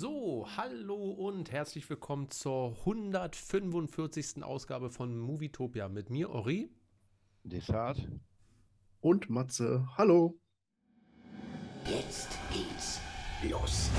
So, hallo und herzlich willkommen zur 145. Ausgabe von Movietopia mit mir, Ori. Desart. Und Matze. Hallo. Jetzt geht's los.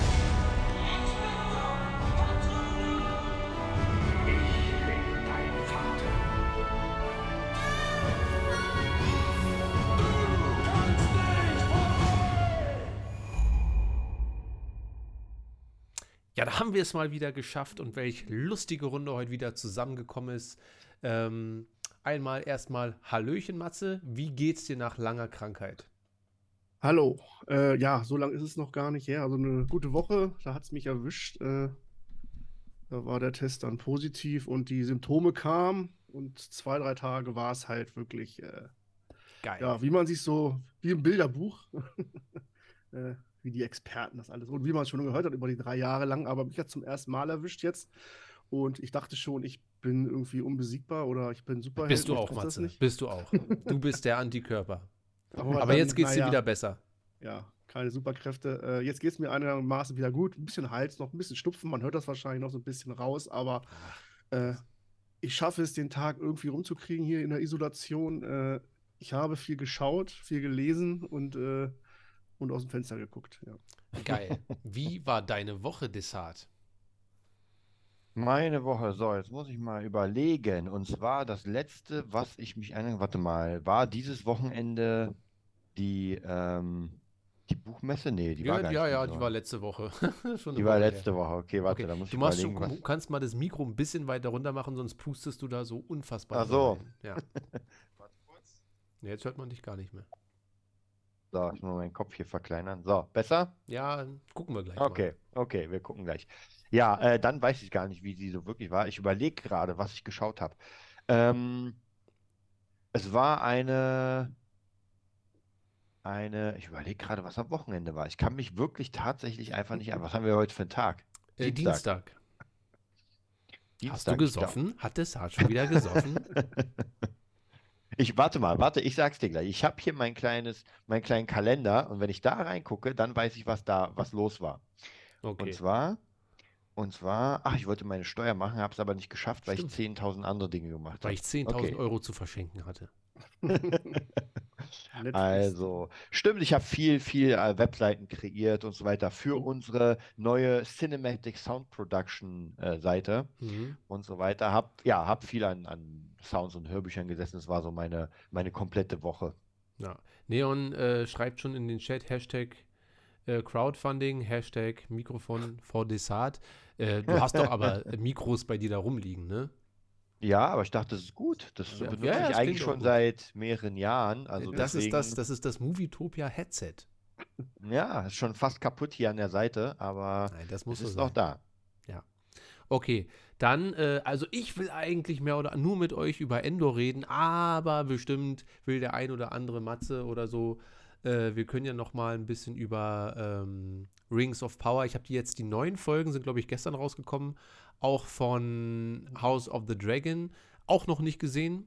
Ja, da haben wir es mal wieder geschafft und welch lustige Runde heute wieder zusammengekommen ist. Ähm, einmal erstmal Hallöchen, Matze. Wie geht's dir nach langer Krankheit? Hallo. Äh, ja, so lange ist es noch gar nicht her. Also eine gute Woche, da hat es mich erwischt. Äh, da war der Test dann positiv und die Symptome kamen und zwei, drei Tage war es halt wirklich, äh, Geil. ja, wie man sich so, wie im Bilderbuch, äh, wie die Experten das alles und wie man es schon gehört hat über die drei Jahre lang, aber mich hat zum ersten Mal erwischt jetzt und ich dachte schon, ich bin irgendwie unbesiegbar oder ich bin super. Bist du auch, Matze? Bist du auch. Du bist der Antikörper. Aber, Aber jetzt geht's dir naja, wieder besser. Ja, keine Superkräfte. Äh, jetzt geht es mir einigermaßen wieder gut. Ein bisschen Hals, noch ein bisschen Schnupfen. Man hört das wahrscheinlich noch so ein bisschen raus, aber äh, ich schaffe es, den Tag irgendwie rumzukriegen hier in der Isolation. Äh, ich habe viel geschaut, viel gelesen und, äh, und aus dem Fenster geguckt. Ja. Geil. Wie war deine Woche, Desart? Meine Woche, so, jetzt muss ich mal überlegen. Und zwar das letzte, was ich mich erinnere, warte mal, war dieses Wochenende die, ähm, die Buchmesse? Nee, die war Ja, gar ja, nicht ja, diese die war letzte Woche. Schon Die war Woche her. letzte Woche. Okay, warte, Okay, da muss ich du, machst überlegen, schon, was. kannst mal das Mikro ein bisschen weiter runter machen, sonst pustest du da so unfassbar. Ach so. rein. Ja. Nee, Jetzt hört man dich gar nicht mehr. So, ich muss meinen Kopf hier verkleinern. So, besser? Ja, gucken wir gleich Okay, okay, wir gucken gleich. Ja, äh, dann weiß ich gar nicht, wie sie so wirklich war. Ich überlege gerade, was ich geschaut habe. Ähm, es war eine, eine, ich überlege gerade, was am Wochenende war. Ich kann mich wirklich tatsächlich einfach nicht an. Was haben wir heute für einen Tag? mal. Äh, Dienstag. Hast du Dienstag, ich glaub- gesoffen? Hat das Hart schon wieder gesoffen? Ich warte mal, warte, ich sag's dir gleich. Ich habe hier mein kleines, meinen kleinen Kalender und wenn ich da reingucke, dann weiß ich, was da, was los war. Okay. Und zwar, und zwar, ach, ich wollte meine Steuer machen, habe es aber nicht geschafft, weil Stimmt. ich 10.000 andere Dinge gemacht Weil habe. ich 10.000 Okay. Euro zu verschenken hatte. Also, stimmt, ich habe viel, viel äh, Webseiten kreiert und so weiter für unsere neue Cinematic Sound Production äh, Seite Mhm. und so weiter. Hab, ja, hab viel an, an Sounds und Hörbüchern gesessen. Das war so meine, meine komplette Woche. Ja. Neon äh, schreibt schon in den Chat Hashtag äh, Crowdfunding, Hashtag Mikrofon vor Desart. Äh, du hast doch aber Mikros bei dir da rumliegen, ne? Ja, aber ich dachte, das ist gut. Das Ja, benutze ja, ich das eigentlich schon gut. seit mehreren Jahren. Also das, ist das, deswegen- das ist das Movietopia Headset. Ja, ist schon fast kaputt hier an der Seite, aber Nein, das es muss so ist sein. noch da. Okay, dann, äh, also ich will eigentlich mehr oder nur mit euch über Endor reden, aber bestimmt will der ein oder andere Matze oder so. Äh, wir können ja noch mal ein bisschen über ähm, Rings of Power. Ich habe die jetzt die neuen Folgen sind glaube ich gestern rausgekommen, auch von House of the Dragon, auch noch nicht gesehen.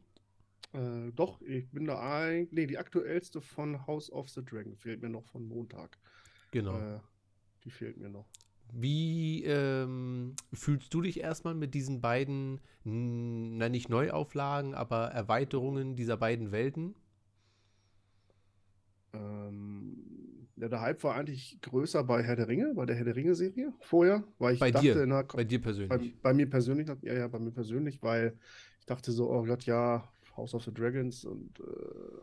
Äh, doch, ich bin da ein. Nee, die aktuellste von House of the Dragon fehlt mir noch von Montag. Genau. Äh, die fehlt mir noch. Wie ähm, fühlst du dich erstmal mit diesen beiden, na nicht Neuauflagen, aber Erweiterungen dieser beiden Welten? Ähm, ja, der Hype war eigentlich größer bei Herr der Ringe, bei der Herr der Ringe-Serie vorher, weil ich Bei dachte, dir, na, bei dir bei, persönlich. bei mir persönlich, ja, ja, bei mir persönlich, weil ich dachte so, oh Gott, ja, House of the Dragons und äh,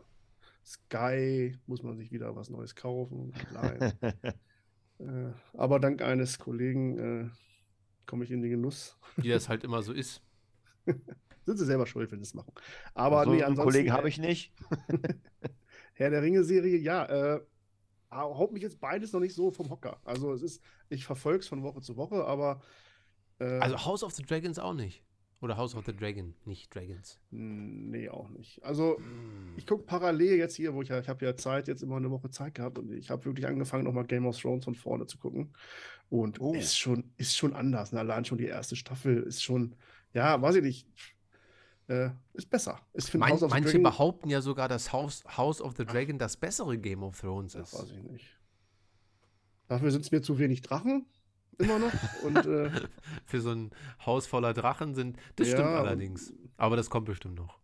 Sky muss man sich wieder was Neues kaufen. Nein. äh, aber dank eines Kollegen äh, komme ich in den Genuss. wie das halt immer so ist. Sind sie selber schuld, wenn sie es machen. Aber so nee, einen ansonsten, Kollegen habe ich nicht. Herr der Ringe-Serie, ja, äh, haut mich jetzt beides noch nicht so vom Hocker. Also es ist, ich verfolge es von Woche zu Woche, aber äh, Also House of the Dragons auch nicht. Oder House of the Dragon, nicht Dragons. nee, auch nicht. Also ich gucke parallel jetzt hier, wo ich ja, ich habe ja Zeit, jetzt immer eine Woche Zeit gehabt und ich habe wirklich angefangen, nochmal Game of Thrones von vorne zu gucken. Und Oh. ist schon, ist schon anders. Ne? Allein schon die erste Staffel ist schon, ja, weiß ich nicht, äh, ist besser. Of the manche Dragon, behaupten ja sogar, dass House, House of the Dragon das bessere Game of Thrones das ist. weiß ich nicht. Dafür sind es mir zu wenig Drachen. Immer noch. Und äh, Für so ein Haus voller Drachen sind. Das stimmt Ja, allerdings. Aber das kommt bestimmt noch.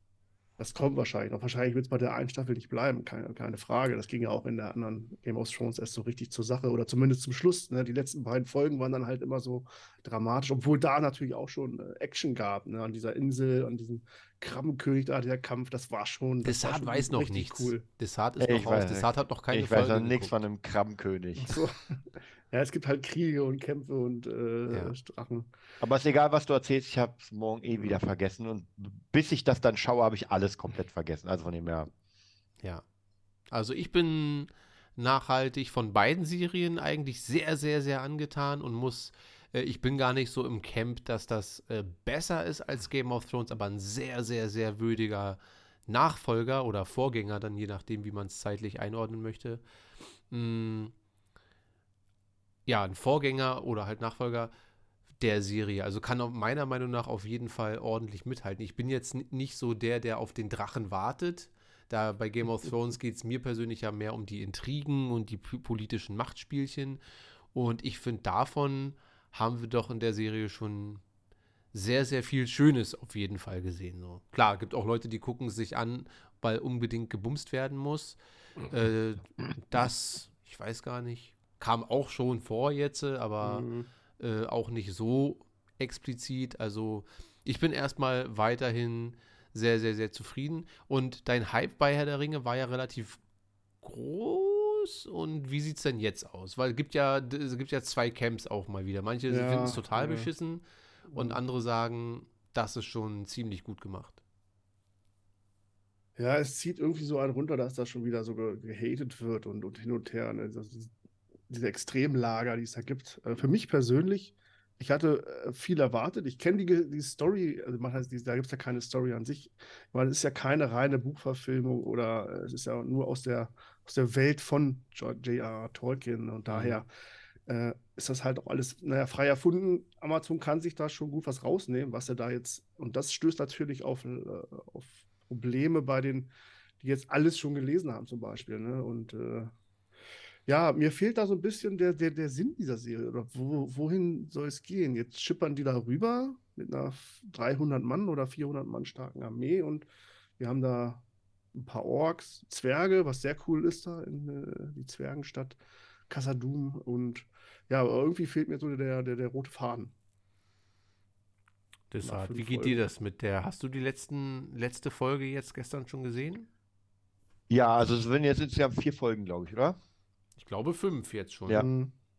das kommt wahrscheinlich noch. Wahrscheinlich wird es bei der einen Staffel nicht bleiben, keine, keine Frage. Das ging ja auch in der anderen Game of Thrones erst so richtig zur Sache oder zumindest zum Schluss. Ne? Die letzten beiden Folgen waren dann halt immer so dramatisch, obwohl da natürlich auch schon äh, Action gab. Ne? An dieser Insel, an diesem Krabbenkönig da, der Kampf, das war schon. Das war Desart schon weiß noch richtig nichts. Cool. Desart ist Ich noch raus. weiß- Desart hat noch keine ich weiß Folge noch nichts von einem Krabbenkönig. Ach So. Ja, es gibt halt Kriege und Kämpfe und äh, Ja. Drachen. Aber es ist egal, was du erzählst, ich habe es morgen eh wieder vergessen. Und bis ich das dann schaue, habe ich alles komplett vergessen. Also von dem her. Ja. Also ich bin nachhaltig von beiden Serien eigentlich sehr, sehr, sehr angetan und muss, äh, ich bin gar nicht so im Camp, dass das äh, besser ist als Game of Thrones, aber ein sehr, sehr, sehr würdiger Nachfolger oder Vorgänger, dann je nachdem, wie man es zeitlich einordnen möchte. Mm, ja, ein Vorgänger oder halt Nachfolger der Serie. Also kann meiner Meinung nach auf jeden Fall ordentlich mithalten. Ich bin jetzt nicht so der, der auf den Drachen wartet. Da bei Game of Thrones geht es mir persönlich ja mehr um die Intrigen und die politischen Machtspielchen. Und ich finde, davon haben wir doch in der Serie schon sehr, sehr viel Schönes auf jeden Fall gesehen. So. Klar, gibt auch Leute, die gucken sich an, weil unbedingt gebumst werden muss. Äh, das, ich weiß gar nicht, kam auch schon vor jetzt, aber Mhm. äh, auch nicht so explizit. Also ich bin erstmal weiterhin sehr, sehr, sehr zufrieden. Und dein Hype bei Herr der Ringe war ja relativ groß. Und wie sieht es denn jetzt aus? Weil es gibt ja, es gibt ja zwei Camps auch mal wieder. Manche Ja, finden es total ja. beschissen und andere sagen, das ist schon ziemlich gut gemacht. Ja, es zieht irgendwie so einen runter, dass das schon wieder so ge gehatet wird und, und hin und her. Ne? Das, diese Extremlager, die es da gibt. Äh, für mich persönlich, ich hatte äh, viel erwartet. Ich kenne die, die Story, also man heißt, die, da gibt es ja keine Story an sich, weil es ist ja keine reine Buchverfilmung oder äh, es ist ja nur aus der, aus der Welt von J.R.R. Tolkien und daher äh, ist das halt auch alles, naja, frei erfunden. Amazon kann sich da schon gut was rausnehmen, was er da jetzt, und das stößt natürlich auf, auf Probleme bei den, die jetzt alles schon gelesen haben, zum Beispiel. Ne? Und äh, ja, mir fehlt da so ein bisschen der, der, der Sinn dieser Serie. Oder wo, wohin soll es gehen? Jetzt schippern die da rüber mit einer 300 Mann oder 400 Mann starken Armee und wir haben da ein paar Orks, Zwerge, was sehr cool ist da in äh, die Zwergenstadt Kassadum und ja, aber irgendwie fehlt mir so der, der, der rote Faden. Deshalb, wie geht Folgen. dir das mit der? Hast du die letzten, letzte Folge jetzt gestern schon gesehen? Ja, also es werden jetzt insgesamt vier Folgen, glaube ich, oder? Ich glaube fünf jetzt schon. Ja.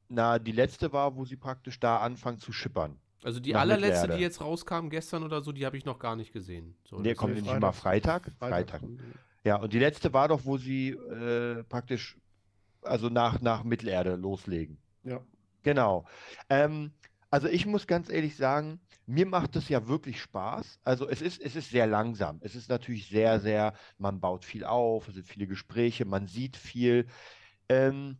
Na, die letzte war, wo sie praktisch da anfangen zu schippern. Also die Nach allerletzte, die jetzt rauskam gestern oder so, die habe ich noch gar nicht gesehen. So, Nee, das- kommt nicht immer Freitag? Freitag. die. Ja, und die letzte war doch, wo sie äh, praktisch also nach, nach Mittelerde loslegen. Ja. Genau. Ähm, also ich muss ganz ehrlich sagen, mir macht es ja wirklich Spaß. Also es ist, es ist sehr langsam. Es ist natürlich sehr, sehr, man baut viel auf, es sind viele Gespräche, man sieht viel. Ähm,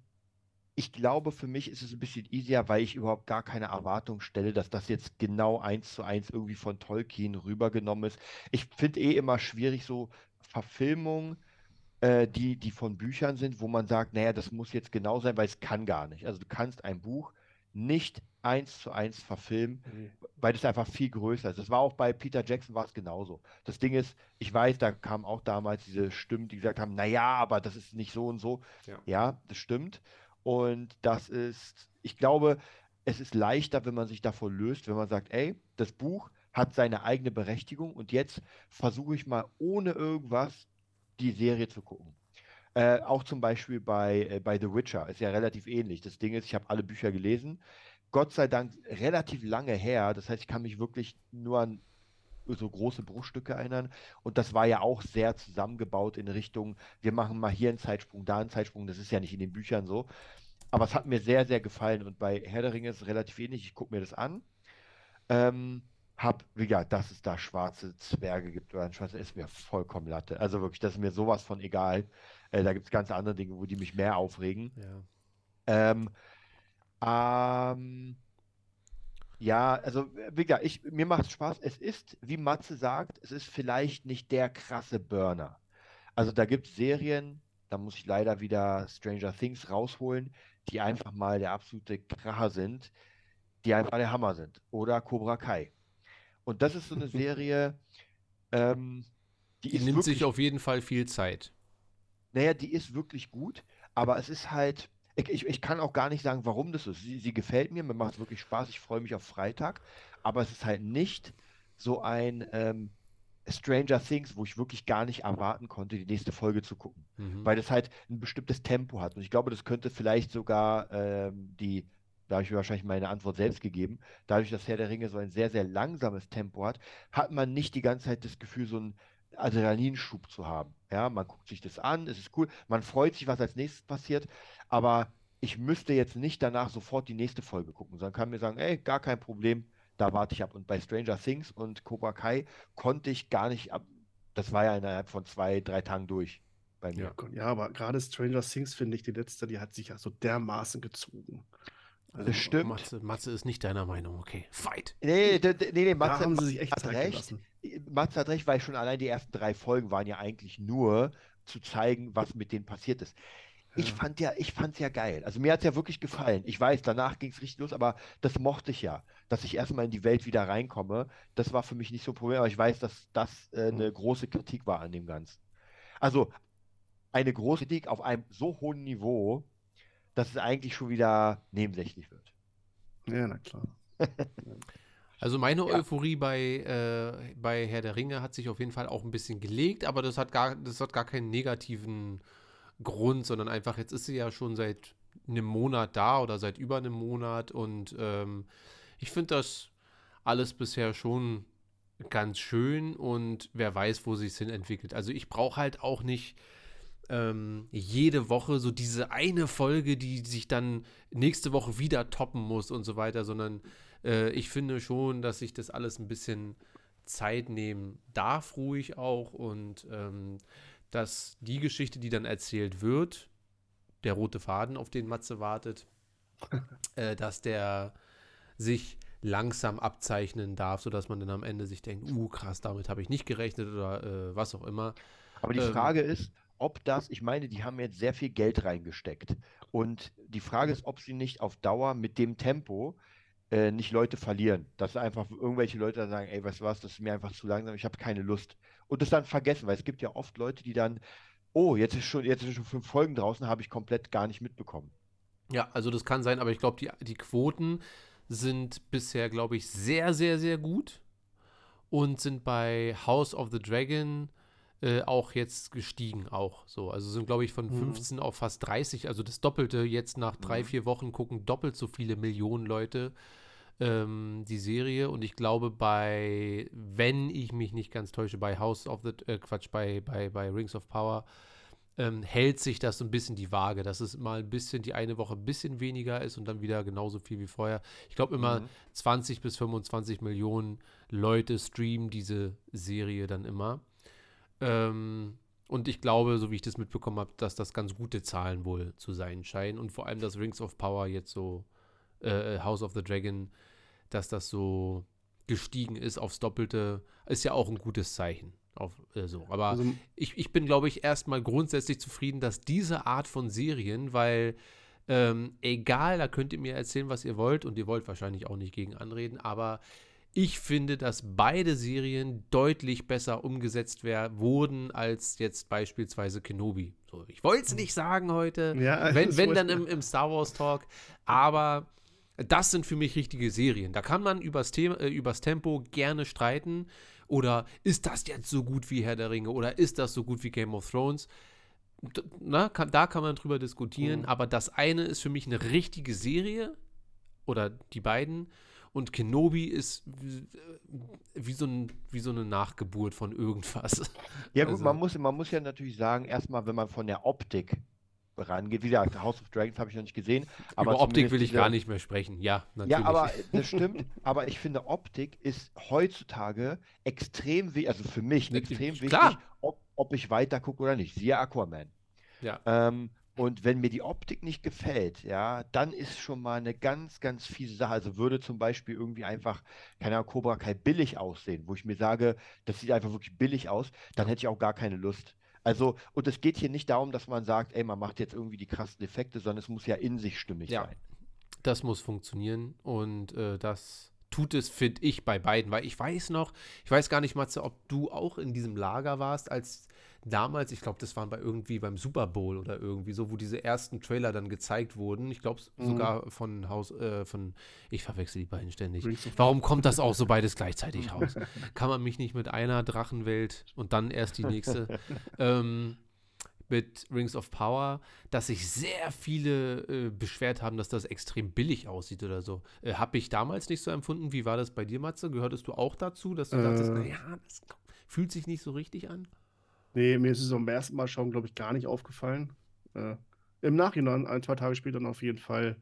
ich glaube, für mich ist es ein bisschen easier, weil ich überhaupt gar keine Erwartung stelle, dass das jetzt genau eins zu eins irgendwie von Tolkien rübergenommen ist. Ich finde eh immer schwierig, so Verfilmungen, äh, die, die von Büchern sind, wo man sagt, naja, das muss jetzt genau sein, weil es kann gar nicht. Also du kannst ein Buch nicht eins zu eins verfilmen, Nee. weil das einfach viel größer ist. Das war auch bei Peter Jackson war es genauso. Das Ding ist, ich weiß, da kamen auch damals diese Stimmen, die gesagt haben, naja, aber das ist nicht so und so. Ja. Ja, das stimmt. Und das ist, ich glaube, es ist leichter, wenn man sich davon löst, wenn man sagt, ey, das Buch hat seine eigene Berechtigung und jetzt versuche ich mal ohne irgendwas die Serie zu gucken. Äh, auch zum Beispiel bei, äh, bei The Witcher ist ja relativ ähnlich. Das Ding ist, ich habe alle Bücher gelesen. Gott sei Dank relativ lange her. Das heißt, ich kann mich wirklich nur an so große Bruchstücke erinnern. Und das war ja auch sehr zusammengebaut in Richtung, wir machen mal hier einen Zeitsprung, da einen Zeitsprung. Das ist ja nicht in den Büchern so. Aber es hat mir sehr, sehr gefallen. Und bei Herr der Ringe ist es relativ ähnlich. Ich gucke mir das an. Ähm, hab, wie gesagt, dass es da schwarze Zwerge gibt oder ein schwarzer, ist mir vollkommen Latte. Also wirklich, das ist mir sowas von egal. Äh, da gibt es ganz andere Dinge, wo die mich mehr aufregen. Ja. Ähm, ähm, ja, also wie gesagt, ich, mir macht es Spaß. Es ist, wie Matze sagt, es ist vielleicht nicht der krasse Burner. Also da gibt es Serien, da muss ich leider wieder Stranger Things rausholen, die einfach mal der absolute Kracher sind. die einfach der Hammer sind. Oder Cobra Kai. Und das ist so eine Serie, ähm, die, Die nimmt sich wirklich, auf jeden Fall viel Zeit. naja, die ist wirklich gut, aber es ist halt, ich, ich, ich kann auch gar nicht sagen, warum das ist. Sie, sie gefällt mir, mir macht es wirklich Spaß, ich freue mich auf Freitag, aber es ist halt nicht so ein ähm, Stranger Things, wo ich wirklich gar nicht erwarten konnte, die nächste Folge zu gucken. Mhm. weil das halt ein bestimmtes Tempo hat. Und ich glaube, das könnte vielleicht sogar ähm, die, da habe ich mir wahrscheinlich meine Antwort selbst gegeben, dadurch, dass Herr der Ringe so ein sehr, sehr langsames Tempo hat, hat man nicht die ganze Zeit das Gefühl, so einen Adrenalinschub zu haben. Ja, man guckt sich das an, es ist cool, man freut sich, was als nächstes passiert, aber ich müsste jetzt nicht danach sofort die nächste Folge gucken, sondern kann mir sagen, ey, gar kein Problem, da warte ich ab. Und bei Stranger Things und Cobra Kai konnte ich gar nicht ab, das war ja innerhalb von zwei, drei Tagen durch bei mir. Ja, ja, aber gerade Stranger Things, finde ich, die letzte, die hat sich ja so dermaßen gezogen. Also, Das stimmt. Matze, Matze ist nicht deiner Meinung, okay. Fight. Nee, nee, nee, Da Matze, haben sie sich echt hat recht. gelassen. Matze hat recht, weil schon allein die ersten drei Folgen waren ja eigentlich nur zu zeigen, was mit denen passiert ist. Ich fand ja, ich fand's ja geil. Also mir hat's ja wirklich gefallen. Ich weiß, danach ging's richtig los, aber das mochte ich ja, dass ich erstmal in die Welt wieder reinkomme. Das war für mich nicht so ein Problem, aber ich weiß, dass das äh, eine große Kritik war an dem Ganzen. Also eine große Kritik auf einem so hohen Niveau, dass es eigentlich schon wieder nebensächlich wird. Ja, na klar. Also meine Ja. Euphorie bei, äh, bei Herr der Ringe hat sich auf jeden Fall auch ein bisschen gelegt, aber das hat gar, das hat gar keinen negativen Grund, sondern einfach, jetzt ist sie ja schon seit einem Monat da oder seit über einem Monat und ähm, ich finde das alles bisher schon ganz schön und wer weiß, wo sich es hin entwickelt. Also ich brauche halt auch nicht ähm, jede Woche so diese eine Folge, die sich dann nächste Woche wieder toppen muss und so weiter, sondern äh, ich finde schon, dass sich das alles ein bisschen Zeit nehmen darf, ruhig auch und ähm, dass die Geschichte, die dann erzählt wird, der rote Faden, auf den Matze wartet, äh, dass der sich langsam abzeichnen darf, sodass man dann am Ende sich denkt, uh, krass, damit habe ich nicht gerechnet oder äh, was auch immer. Aber die Ähm, Frage ist, ob das, ich meine, die haben jetzt sehr viel Geld reingesteckt. Und die Frage ist, ob sie nicht auf Dauer mit dem Tempo äh, nicht Leute verlieren. Dass einfach irgendwelche Leute dann sagen, ey, was, das ist mir einfach zu langsam, ich habe keine Lust. Und das dann vergessen, weil es gibt ja oft Leute, die dann, oh, jetzt ist schon, jetzt ist schon fünf Folgen draußen, habe ich komplett gar nicht mitbekommen. Ja, also das kann sein, aber ich glaube, die, die Quoten sind bisher, glaube ich, sehr, sehr, sehr gut und sind bei House of the Dragon äh, auch jetzt gestiegen, auch so. Also sind, glaube ich, von Mhm. 15 auf fast 30, also das Doppelte. Jetzt nach drei, vier Wochen gucken doppelt so viele Millionen Leute ähm, die Serie und ich glaube bei, wenn ich mich nicht ganz täusche, bei House of the, äh, Quatsch, bei, bei, bei Rings of Power ähm, hält sich das so ein bisschen die Waage, dass es mal ein bisschen, die eine Woche ein bisschen weniger ist und dann wieder genauso viel wie vorher. Ich glaube immer Mhm. 20 bis 25 Millionen Leute streamen diese Serie dann immer. Ähm, und ich glaube, so wie ich das mitbekommen habe, dass das ganz gute Zahlen wohl zu sein scheinen. Und vor allem, dass Rings of Power jetzt so, äh, House of the Dragon, dass das so gestiegen ist aufs Doppelte, ist ja auch ein gutes Zeichen. Auf, äh, so. Aber Also, ich, ich bin, glaube ich, erstmal grundsätzlich zufrieden, dass diese Art von Serien, weil ähm, egal, da könnt ihr mir erzählen, was ihr wollt, und ihr wollt wahrscheinlich auch nicht gegen anreden, aber ich finde, dass beide Serien deutlich besser umgesetzt wurden als jetzt beispielsweise Kenobi. So, ich wollte es nicht sagen heute, Ja, wenn, wenn dann im, im Star Wars Talk, aber das sind für mich richtige Serien. Da kann man übers, Thema, äh, übers Tempo gerne streiten. Oder ist das jetzt so gut wie Herr der Ringe? Oder ist das so gut wie Game of Thrones? Na, kann, da kann man drüber diskutieren. Mhm. Aber das eine ist für mich eine richtige Serie. Oder die beiden. Und Kenobi ist wie, wie, so, ein, wie so eine Nachgeburt von irgendwas. Ja, gut, Also- man muss, man muss ja natürlich sagen, erstmal, wenn man von der Optik rangeht, wie gesagt, House of Dragons habe ich noch nicht gesehen, aber Über Optik will ich diese- gar nicht mehr sprechen. Ja, natürlich. Ja, aber das stimmt. aber ich finde, Optik ist heutzutage extrem wichtig, also für mich extrem wichtig, klar. ob, ob ich weiter gucke oder nicht. Siehe Aquaman. Ja. Ähm, und wenn mir die Optik nicht gefällt, ja, dann ist schon mal eine ganz, ganz fiese Sache. Also würde zum Beispiel irgendwie einfach, keine Ahnung, Cobra Kai billig aussehen, wo ich mir sage, das sieht einfach wirklich billig aus, dann hätte ich auch gar keine Lust. Also, und es geht hier nicht darum, dass man sagt, ey, man macht jetzt irgendwie die krassen Effekte, sondern es muss ja in sich stimmig Ja. sein. Das muss funktionieren und äh, das tut es, finde ich, bei beiden, weil ich weiß noch, ich weiß gar nicht, Matze, ob du auch in diesem Lager warst, als damals, ich glaube, das waren bei irgendwie beim Super Bowl oder irgendwie so, wo diese ersten Trailer dann gezeigt wurden. Ich glaube Mhm. sogar von Haus, äh, von, ich verwechsel die beiden ständig. Warum kommt das auch so beides gleichzeitig raus? Kann man mich nicht mit einer Drachenwelt und dann erst die nächste ähm, mit Rings of Power, dass sich sehr viele äh, beschwert haben, dass das extrem billig aussieht oder so. Äh, Habe ich damals nicht so empfunden. Wie war das bei dir, Matze? Gehörtest du auch dazu, dass du dachtest, Äh. naja, das fühlt sich nicht so richtig an? Nee, mir ist es beim ersten Mal schauen, glaube ich, gar nicht aufgefallen. Äh, Im Nachhinein, ein, zwei Tage später dann auf jeden Fall,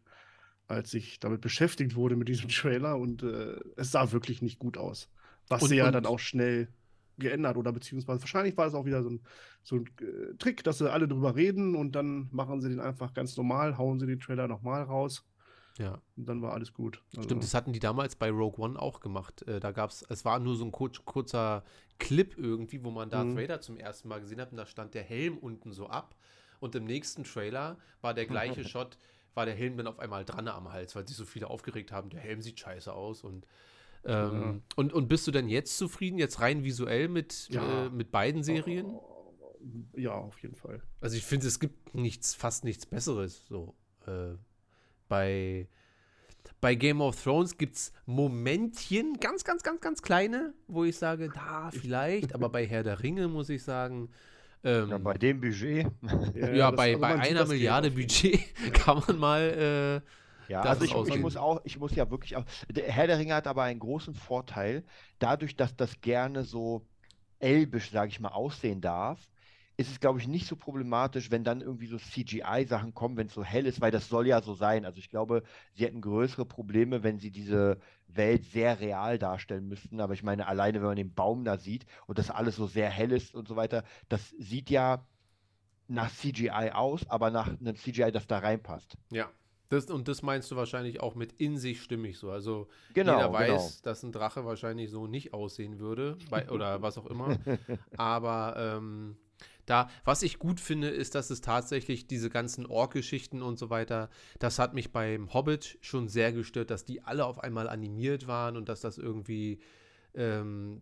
als ich damit beschäftigt wurde mit diesem Trailer und äh, es sah wirklich nicht gut aus. Was Und- sie ja und- dann auch schnell geändert oder beziehungsweise wahrscheinlich war es auch wieder so ein, so ein äh, Trick, dass sie alle drüber reden und dann machen sie den einfach ganz normal, hauen sie den Trailer nochmal raus Ja. und dann war alles gut. Also, Stimmt, das hatten die damals bei Rogue One auch gemacht. Äh, da gab es, es war nur so ein kurz, kurzer Clip irgendwie, wo man Darth Mhm. Vader zum ersten Mal gesehen hat und da stand der Helm unten so ab. Und im nächsten Trailer war der gleiche Shot, war der Helm dann auf einmal dran am Hals, weil sich so viele aufgeregt haben, der Helm sieht scheiße aus. Und, ähm, und, und bist du denn jetzt zufrieden, jetzt rein visuell mit, Ja. äh, mit beiden Serien? Ja, auf jeden Fall. Also ich finde, es gibt nichts, fast nichts Besseres. So äh, bei, bei Game of Thrones gibt es Momentchen, ganz, ganz, ganz, ganz kleine, wo ich sage, da vielleicht, aber bei Herr der Ringe muss ich sagen, ähm, Ja, bei dem Budget. ja, das- bei, bei einer Milliarde Budget kann man mal, äh, Ja, Das also ich, ich muss auch, ich muss ja wirklich auch. Der Herr der Ringe hat aber einen großen Vorteil, dadurch, dass das gerne so elbisch, sage ich mal, aussehen darf, ist es, glaube ich, nicht so problematisch, wenn dann irgendwie so CGI-Sachen kommen, wenn es so hell ist, weil das soll ja so sein. Also ich glaube, sie hätten größere Probleme, wenn sie diese Welt sehr real darstellen müssten. Aber ich meine, alleine, wenn man den Baum da sieht und das alles so sehr hell ist und so weiter, das sieht ja nach CGI aus, aber nach einem CGI, das da reinpasst. ja. Das, und das meinst du wahrscheinlich auch mit in sich stimmig so. Also Genau, jeder genau. weiß, dass ein Drache wahrscheinlich so nicht aussehen würde, bei, oder was auch immer. Aber ähm, da, was ich gut finde, ist, dass es tatsächlich diese ganzen Ork-Geschichten und so weiter, das hat mich beim Hobbit schon sehr gestört, dass die alle auf einmal animiert waren und dass das irgendwie ähm,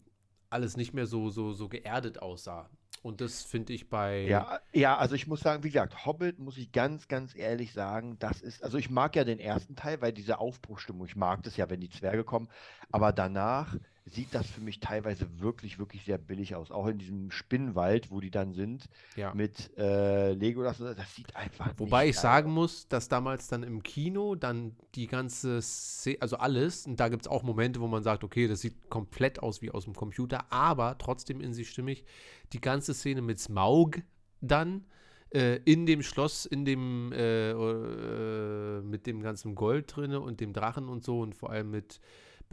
alles nicht mehr so, so, so geerdet aussah. Und das finde ich bei. Ja, ja, also ich muss sagen, wie gesagt, Hobbit muss ich ganz, ganz ehrlich sagen, das ist, also ich mag ja den ersten Teil, weil diese Aufbruchstimmung, ich mag das ja, wenn die Zwerge kommen, aber danach sieht das für mich teilweise wirklich, wirklich sehr billig aus. Auch in diesem Spinnenwald, wo die dann sind, ja. mit äh, Lego, das, das sieht einfach Wobei ich sagen aus. muss, dass damals dann im Kino dann die ganze Szene, also alles, und da gibt es auch Momente, wo man sagt, okay, das sieht komplett aus wie aus dem Computer, aber trotzdem in sich stimmig, die ganze Szene mit Smaug dann äh, in dem Schloss, in dem, äh, äh, mit dem ganzen Gold drinne und dem Drachen und so und vor allem mit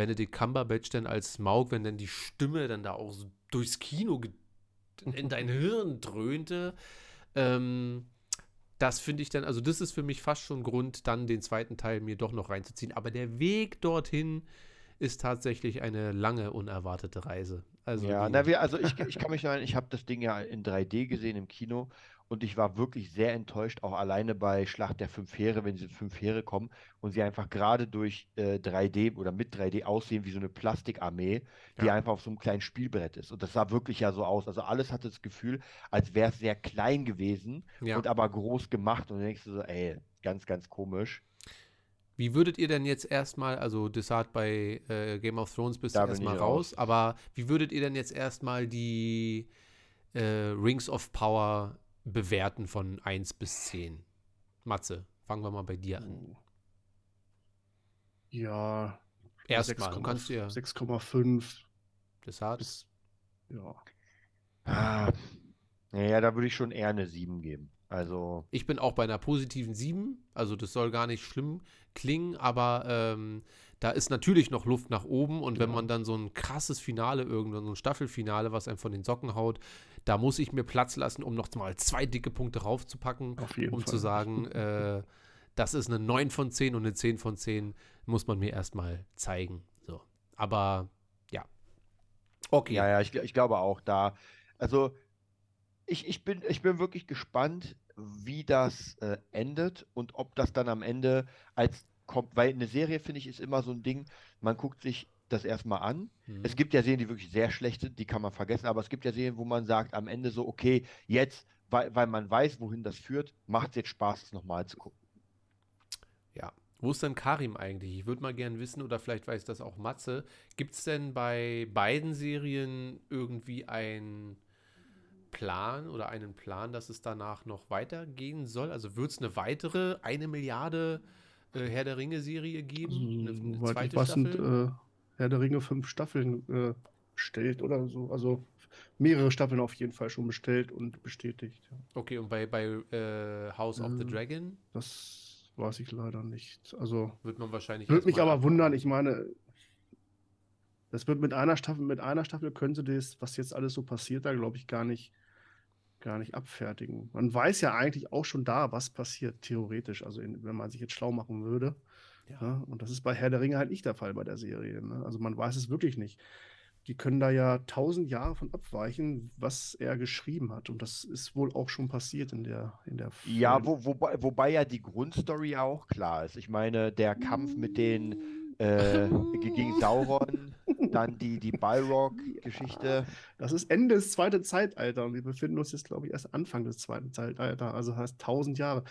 Benedict Cumberbatch dann als Smaug, wenn dann die Stimme dann da auch so durchs Kino ge- in dein Hirn dröhnte, ähm, das finde ich dann, also das ist für mich fast schon Grund, dann den zweiten Teil mir doch noch reinzuziehen. Aber der Weg dorthin ist tatsächlich eine lange, unerwartete Reise. Also Ja, na, wir, also ich, ich kann mich erinnern, ich habe das Ding ja in 3D gesehen im Kino und ich war wirklich sehr enttäuscht, auch alleine bei Schlacht der Fünf Heere, wenn diese fünf Heere kommen und sie einfach gerade durch äh, 3D oder mit 3D aussehen wie so eine Plastikarmee, die Ja. einfach auf so einem kleinen Spielbrett ist. Und das sah wirklich ja so aus. Also alles hatte das Gefühl, als wäre es sehr klein gewesen ja. und aber groß gemacht. Und dann denkst du so, ey, ganz, ganz komisch. Wie würdet ihr denn jetzt erstmal, also Desart bei äh, Game of Thrones bist du erstmal raus, raus. aber wie würdet ihr denn jetzt erstmal die äh, Rings of Power bewerten von 1 bis 10? Matze, fangen wir mal bei dir an. Ja. Erstmal, du kannst dir 6,5 Desart. bis. Ja. Ah, naja, da würde ich schon eher eine 7 geben. Also, Ich bin auch bei einer positiven 7. Also das soll gar nicht schlimm klingen, aber ähm, da ist natürlich noch Luft nach oben. Und wenn Ja. man dann so ein krasses Finale irgendwann, so ein Staffelfinale, was einem von den Socken haut, da muss ich mir Platz lassen, um noch mal zwei dicke Punkte raufzupacken, um Fall. zu sagen, äh, das ist eine 9 von 10 und eine 10 von 10 muss man mir erstmal zeigen. So. Aber ja. Okay. Ja, ja, ich, ich glaube auch da. Also, ich, ich, bin, ich bin wirklich gespannt, wie das äh, endet und ob das dann am Ende als kommt, weil eine Serie, finde ich, ist immer so ein Ding, man guckt sich das erstmal an. Mhm. Es gibt ja Serien, die wirklich sehr schlecht sind, die kann man vergessen, aber es gibt ja Serien, wo man sagt am Ende so, okay, jetzt, weil, weil man weiß, wohin das führt, macht es jetzt Spaß, es nochmal zu gucken. Ja. Wo ist denn Karim eigentlich? Ich würde mal gerne wissen, oder vielleicht weiß das auch Matze. Gibt es denn bei beiden Serien irgendwie einen Plan oder einen Plan, dass es danach noch weitergehen soll? Also wird es eine weitere, eine Milliarde äh, Herr der Ringe-Serie geben? Eine, eine ich zweite weiß, sind Staffel? äh, Herr der Ringe fünf Staffeln äh, bestellt oder so. Also mehrere Staffeln auf jeden Fall schon bestellt und bestätigt. Ja. Okay, und bei, bei äh, House of the Ähm, Dragon Das weiß ich leider nicht. Also wird man wahrscheinlich. würde mich aber wundern. Ich meine, das wird mit einer Staffel, mit einer Staffel können sie das, was jetzt alles so passiert, da glaube ich gar nicht, gar nicht abfertigen. Man weiß ja eigentlich auch schon da, was passiert, theoretisch. Also in, wenn man sich jetzt schlau machen würde. Ja. Ja, und das ist bei Herr der Ringe halt nicht der Fall bei der Serie. Ne? Also man weiß es wirklich nicht. Die können da ja tausend Jahre von abweichen, was er geschrieben hat. Und das ist wohl auch schon passiert in der, in der Ja, Film. wo, wobei, wobei ja die Grundstory ja auch klar ist. Ich meine, der Kampf mit den äh, ge- gegen Sauron, dann die, die Balrog-Geschichte. Das ist Ende des zweiten Zeitalters und wir befinden uns jetzt, glaube ich, erst Anfang des zweiten Zeitalters, also heißt tausend Jahre.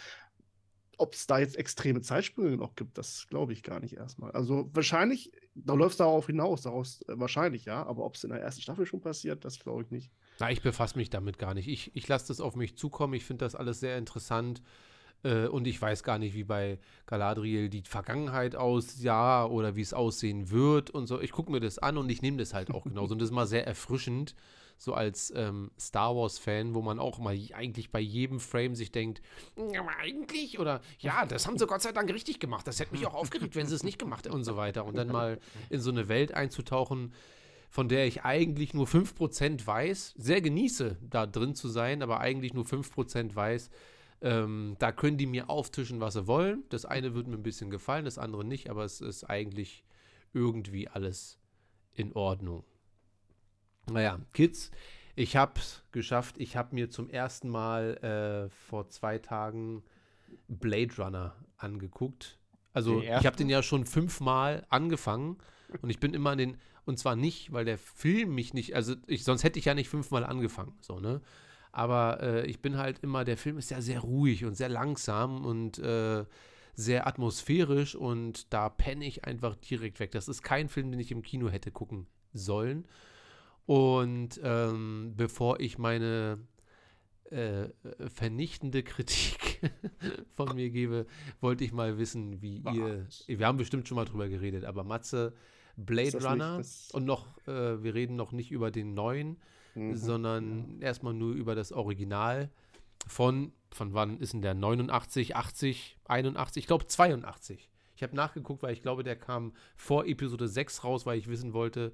Ob es da jetzt extreme Zeitsprünge noch gibt, das glaube ich gar nicht erstmal. Also wahrscheinlich, da läuft es darauf hinaus, daraus äh, wahrscheinlich ja, aber ob es in der ersten Staffel schon passiert, das glaube ich nicht. Na, ich befasse mich damit gar nicht. Ich, ich lasse das auf mich zukommen. Ich finde das alles sehr interessant. Äh, und ich weiß gar nicht, wie bei Galadriel die Vergangenheit aussah oder wie es aussehen wird und so. Ich gucke mir das an und ich nehme das halt auch genauso. Und das ist mal sehr erfrischend, so als ähm, Star Wars-Fan, wo man auch mal eigentlich bei jedem Frame sich denkt, ja, aber eigentlich oder ja, das haben sie Gott sei Dank richtig gemacht. Das hätte mich auch aufgeregt, wenn sie es nicht gemacht hätten und so weiter. Und dann mal in so eine Welt einzutauchen, von der ich eigentlich nur 5% weiß, sehr genieße, da drin zu sein, aber eigentlich nur 5% weiß. Ähm, da können die mir auftischen, was sie wollen. Das eine wird mir ein bisschen gefallen, das andere nicht, aber es ist eigentlich irgendwie alles in Ordnung. Naja, Kids, ich habe es geschafft. Ich habe mir zum ersten Mal äh, vor zwei Tagen Blade Runner angeguckt. Also ich habe den ja schon fünfmal angefangen und ich bin immer an den, und zwar nicht, weil der Film mich nicht, also ich, sonst hätte ich ja nicht fünfmal angefangen, so, ne? Aber äh, ich bin halt immer, der Film ist ja sehr ruhig und sehr langsam und äh, sehr atmosphärisch und da penne ich einfach direkt weg. Das ist kein Film, den ich im Kino hätte gucken sollen. Und ähm, bevor ich meine äh, vernichtende Kritik von mir gebe, wollte ich mal wissen, wie ihr. Was? Wir haben bestimmt schon mal drüber geredet, aber Matze, Blade Runner und noch, äh, wir reden noch nicht über den neuen, Mhm. sondern erstmal nur über das Original von, von wann ist denn der? 89, 80, 81, ich glaube 82. Ich habe nachgeguckt, weil ich glaube, der kam vor Episode 6 raus, weil ich wissen wollte,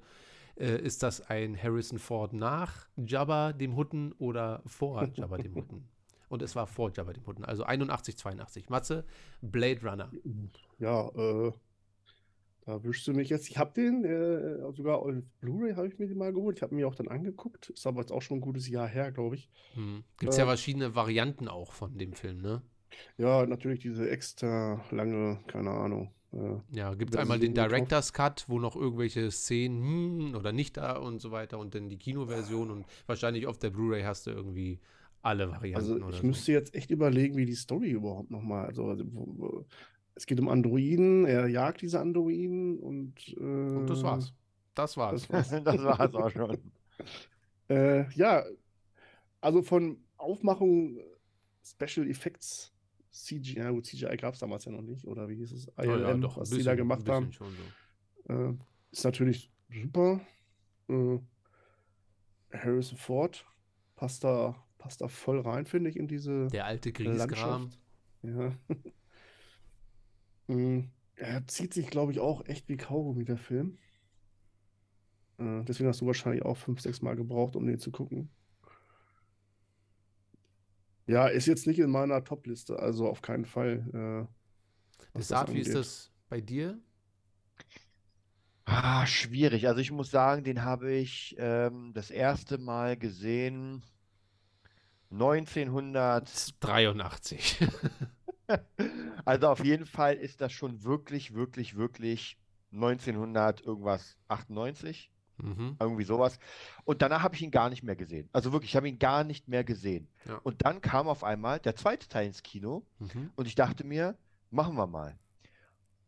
äh, ist das ein Harrison Ford nach Jabba dem Hutten oder vor Jabba dem Hutten? Und es war vor Jabba dem Hutten, also 81, 82. Matze, Blade Runner. Ja, äh, da wischst du mich jetzt. Ich habe den äh, sogar auf Blu-ray habe ich mir den mal geholt. Ich habe mir auch dann angeguckt. Ist aber jetzt auch schon ein gutes Jahr her, glaube ich. Hm. Gibt es ja Äh, verschiedene Varianten auch von dem Film, ne? Ja, natürlich diese extra lange, keine Ahnung. Äh, Ja, gibt einmal den. Director's Cut, wo noch irgendwelche Szenen hm, oder nicht da und so weiter und dann die Kinoversion und wahrscheinlich auf der Blu-ray hast du irgendwie alle Varianten Also oder ich so. müsste jetzt echt überlegen, wie die Story überhaupt nochmal. Also, also es geht um Androiden, er jagt diese Androiden und, äh, Und das war's. Das war's. Das war's. das war es auch schon. Äh, ja, also von Aufmachung, Special Effects, CGI, ja gut, CGI gab es damals ja noch nicht, oder wie hieß es? Oh ja, ILM, doch, was die bisschen, da ein gemacht haben. schon so. Äh, ist natürlich super. Äh, Harrison Ford passt da, passt da voll rein, finde ich, in diese Der alte Griesgram. Landschaft. Ja. Mm, er zieht sich, glaube ich, auch echt wie Kaugummi, der Film. Äh, deswegen hast du wahrscheinlich auch fünf, sechs Mal gebraucht, um den zu gucken. Ja, ist jetzt nicht in meiner Top-Liste, also auf keinen Fall. Äh, Desart, wie ist das bei dir? Ah, schwierig. Also ich muss sagen, den habe ich ähm, das erste Mal gesehen 1900. 83. Also auf jeden Fall ist das schon wirklich, wirklich, wirklich 1900 irgendwas 98, Mhm. irgendwie sowas. Und danach habe ich ihn gar nicht mehr gesehen. Also wirklich, ich habe ihn gar nicht mehr gesehen. Ja. Und dann kam auf einmal der zweite Teil ins Kino Mhm. und ich dachte mir, machen wir mal.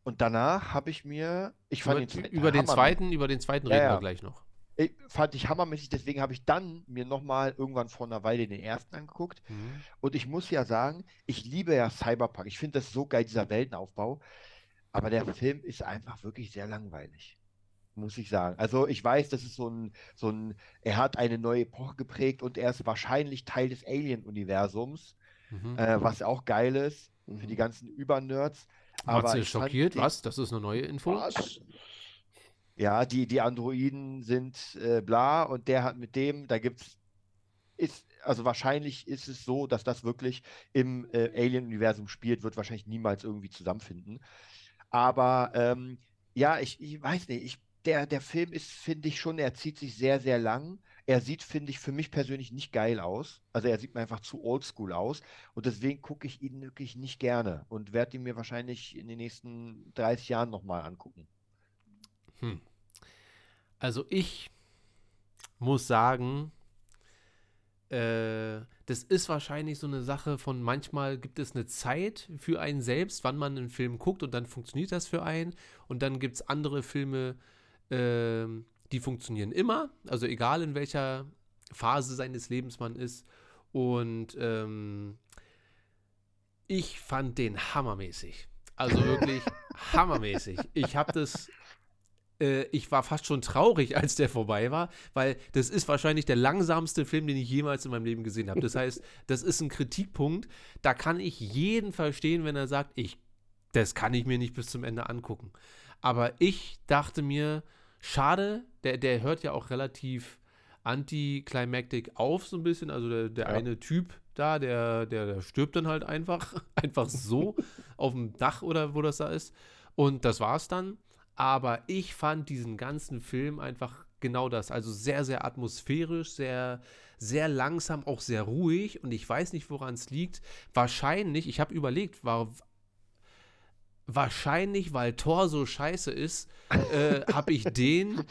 Und danach habe ich mir, ich fand Über, den zweiten über den hammermäßig. zweiten, über den zweiten Ja, reden ja. wir gleich noch. Ich, fand ich hammermäßig, deswegen habe ich dann mir nochmal irgendwann vor einer Weile den ersten angeguckt. Mhm. Und ich muss ja sagen, ich liebe ja Cyberpunk. Ich finde das so geil, dieser Weltenaufbau. Aber der Film ist einfach wirklich sehr langweilig. Muss ich sagen. Also ich weiß, das ist so ein, so ein, er hat eine neue Epoche geprägt und er ist wahrscheinlich Teil des Alien-Universums, Mhm. äh, was auch geil ist für Mhm. die ganzen Übernerds. Aber ist fand schockiert. den- Was? Das ist eine neue Info? Was? Ja, die, die Androiden sind äh, bla und der hat mit dem, da gibt's, ist, also wahrscheinlich ist es so, dass das wirklich im äh, Alien-Universum spielt, wird wahrscheinlich niemals irgendwie zusammenfinden. Aber ähm, ja, ich, ich weiß nicht, ich, der, der Film ist, finde ich schon, er zieht sich sehr, sehr lang. Er sieht, finde ich, für mich persönlich nicht geil aus. Also er sieht mir einfach zu oldschool aus. Und deswegen gucke ich ihn wirklich nicht gerne und werde ihn mir wahrscheinlich in den nächsten 30 Jahren nochmal angucken. Hm. Also ich muss sagen, äh, das ist wahrscheinlich so eine Sache von manchmal gibt es eine Zeit für einen selbst, wann man einen Film guckt und dann funktioniert das für einen. Und dann gibt es andere Filme, ähm, die funktionieren immer, also egal in welcher Phase seines Lebens man ist. Und ähm, ich fand den hammermäßig. Also wirklich hammermäßig. Ich habe das äh, ich war fast schon traurig, als der vorbei war, weil das ist wahrscheinlich der langsamste Film, den ich jemals in meinem Leben gesehen habe. Das heißt, das ist ein Kritikpunkt. Da kann ich jeden verstehen, wenn er sagt, ich, das kann ich mir nicht bis zum Ende angucken. Aber ich dachte mir, schade, der, der hört ja auch relativ anticlimactic auf, so ein bisschen. Also der, der Ja. eine Typ da, der, der, der stirbt dann halt einfach, einfach so auf dem Dach oder wo das da ist. Und das war's dann. Aber ich fand diesen ganzen Film einfach genau das. Also sehr, sehr atmosphärisch, sehr, sehr langsam, auch sehr ruhig. Und ich weiß nicht, woran es liegt. Wahrscheinlich, ich habe überlegt, war, wahrscheinlich, weil Thor so scheiße ist, äh, habe ich den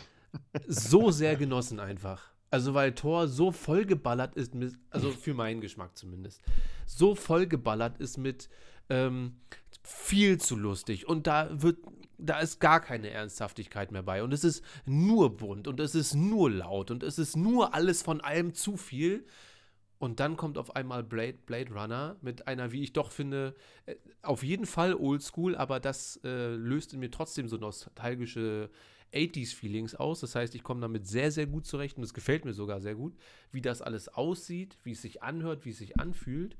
so sehr genossen einfach. Also weil Thor so vollgeballert ist mit, also für meinen Geschmack zumindest, so vollgeballert ist mit ähm, viel zu lustig und da wird, da ist gar keine Ernsthaftigkeit mehr bei und es ist nur bunt und es ist nur laut und es ist nur alles von allem zu viel und dann kommt auf einmal Blade, Blade Runner mit einer, wie ich doch finde, äh, auf jeden Fall oldschool, aber das äh, löst in mir trotzdem so nostalgische 80s-Feelings aus. Das heißt, ich komme damit sehr, sehr gut zurecht und es gefällt mir sogar sehr gut, wie das alles aussieht, wie es sich anhört, wie es sich anfühlt.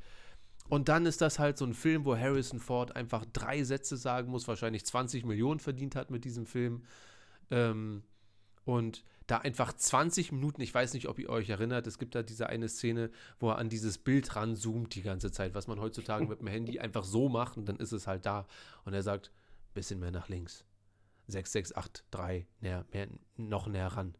Und dann ist das halt so ein Film, wo Harrison Ford einfach drei Sätze sagen muss, wahrscheinlich 20 Millionen verdient hat mit diesem Film. Ähm, und da einfach 20 Minuten, ich weiß nicht, ob ihr euch erinnert, es gibt da diese eine Szene, wo er an dieses Bild ranzoomt die ganze Zeit, was man heutzutage mit dem Handy einfach so macht und dann ist es halt da. Und er sagt, bisschen mehr nach links. 6, 6, 8, 3, näher, mehr, noch näher ran.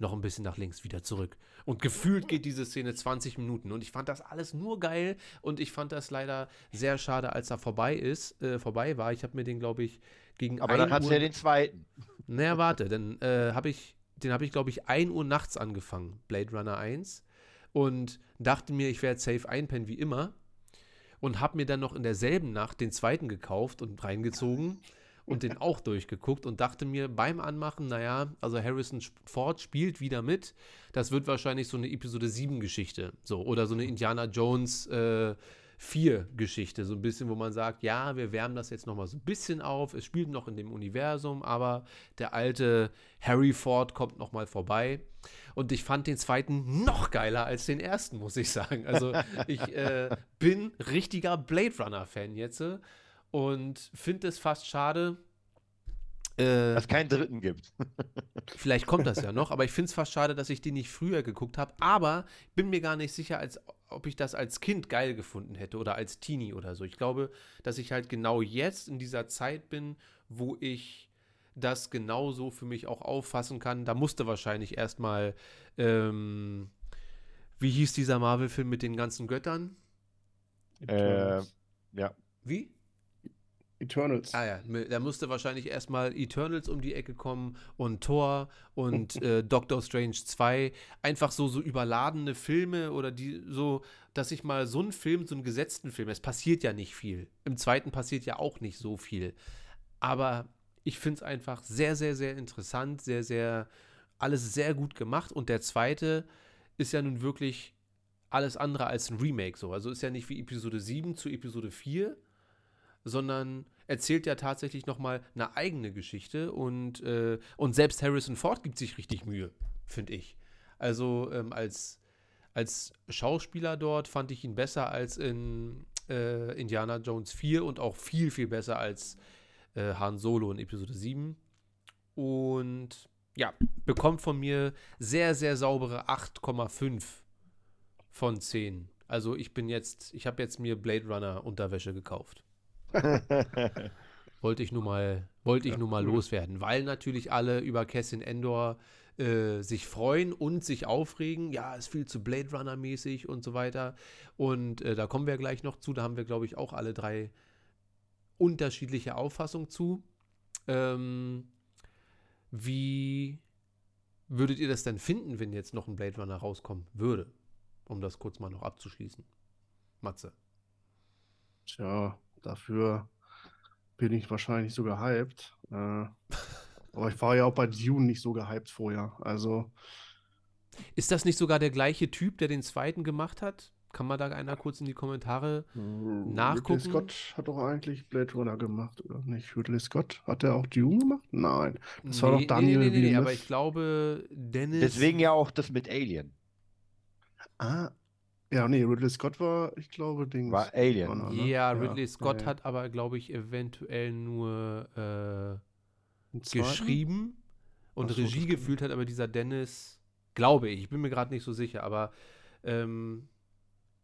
Noch ein bisschen nach links, wieder zurück. Und gefühlt geht diese Szene 20 Minuten. Und ich fand das alles nur geil. Und ich fand das leider sehr schade, als er vorbei ist, äh, vorbei war. Ich habe mir den, glaube ich, gegen Aber dann 1 hat ja den zweiten. naja, warte, dann äh, habe ich, den habe ich, glaube ich, 1 Uhr nachts angefangen, Blade Runner 1. Und dachte mir, ich werde safe einpennen wie immer. Und habe mir dann noch in derselben Nacht den zweiten gekauft und reingezogen und den auch durchgeguckt und dachte mir beim Anmachen, naja, also Harrison Ford spielt wieder mit. Das wird wahrscheinlich so eine Episode 7 Geschichte. So, oder so eine Indiana Jones äh, 4 Geschichte. So ein bisschen, wo man sagt, ja, wir wärmen das jetzt nochmal so ein bisschen auf. Es spielt noch in dem Universum, aber der alte Harry Ford kommt nochmal vorbei. Und ich fand den zweiten noch geiler als den ersten, muss ich sagen. Also ich äh, bin richtiger Blade Runner-Fan jetzt äh, und finde es fast schade. Äh, Dass es keinen dritten gibt. Vielleicht kommt das ja noch, aber ich finde es fast schade, dass ich den nicht früher geguckt habe. Aber bin mir gar nicht sicher, als ob ich das als Kind geil gefunden hätte oder als Teenie oder so. Ich glaube, dass ich halt genau jetzt in dieser Zeit bin, wo ich das genauso für mich auch auffassen kann. Da musste wahrscheinlich erstmal, ähm, wie hieß dieser Marvel-Film mit den ganzen Göttern? Äh, ja. Wie? Eternals. Ah ja, da musste wahrscheinlich erstmal Eternals um die Ecke kommen und Thor und äh, Doctor Strange 2. Einfach so, so überladene Filme oder die so, dass ich mal so einen Film, so einen gesetzten Film, es passiert ja nicht viel. Im zweiten passiert ja auch nicht so viel. Aber ich finde es einfach sehr, sehr, sehr interessant, sehr, sehr, alles sehr gut gemacht. Und der zweite ist ja nun wirklich alles andere als ein Remake so. Also ist ja nicht wie Episode 7 zu Episode 4, sondern erzählt ja tatsächlich nochmal eine eigene Geschichte und, äh, und selbst Harrison Ford gibt sich richtig Mühe, finde ich. Also ähm, als, als Schauspieler dort fand ich ihn besser als in äh, Indiana Jones 4 und auch viel, viel besser als äh, Han Solo in Episode 7. Und ja, bekommt von mir sehr, sehr saubere 8,5 von 10. Also ich bin jetzt, ich habe jetzt mir Blade Runner Unterwäsche gekauft. wollte ich nur mal, wollte ich nur mal loswerden, weil natürlich alle über Cassian Endor äh, sich freuen und sich aufregen. Ja, ist viel zu Blade Runner mäßig und so weiter. Und äh, da kommen wir gleich noch zu. Da haben wir, glaube ich, auch alle drei unterschiedliche Auffassungen zu. Ähm, wie würdet ihr das denn finden, wenn jetzt noch ein Blade Runner rauskommen würde? Um das kurz mal noch abzuschließen. Matze. Tja, dafür bin ich wahrscheinlich so gehypt. Äh, aber ich war ja auch bei Dune nicht so gehypt vorher. Also, Ist das nicht sogar der gleiche Typ, der den zweiten gemacht hat? Kann man da einer kurz in die Kommentare? Nachgucken? Ridley Scott hat doch eigentlich Blade Runner gemacht, oder nicht? Ridley Scott? Hat er auch Dune gemacht? Nein. Das war doch Daniel nee, nee, nee, Villeneuve. aber ich glaube, Dennis. Deswegen ja auch das mit Alien. Ah, ja, nee, Ridley Scott war, ich glaube, Dings. War Alien. Runner, ne? Ja, Ridley Scott ja. hat aber, glaube ich, eventuell nur äh, geschrieben und Ach so, Regie geführt hat, aber dieser Dennis, glaube ich, ich bin mir gerade nicht so sicher, aber ähm,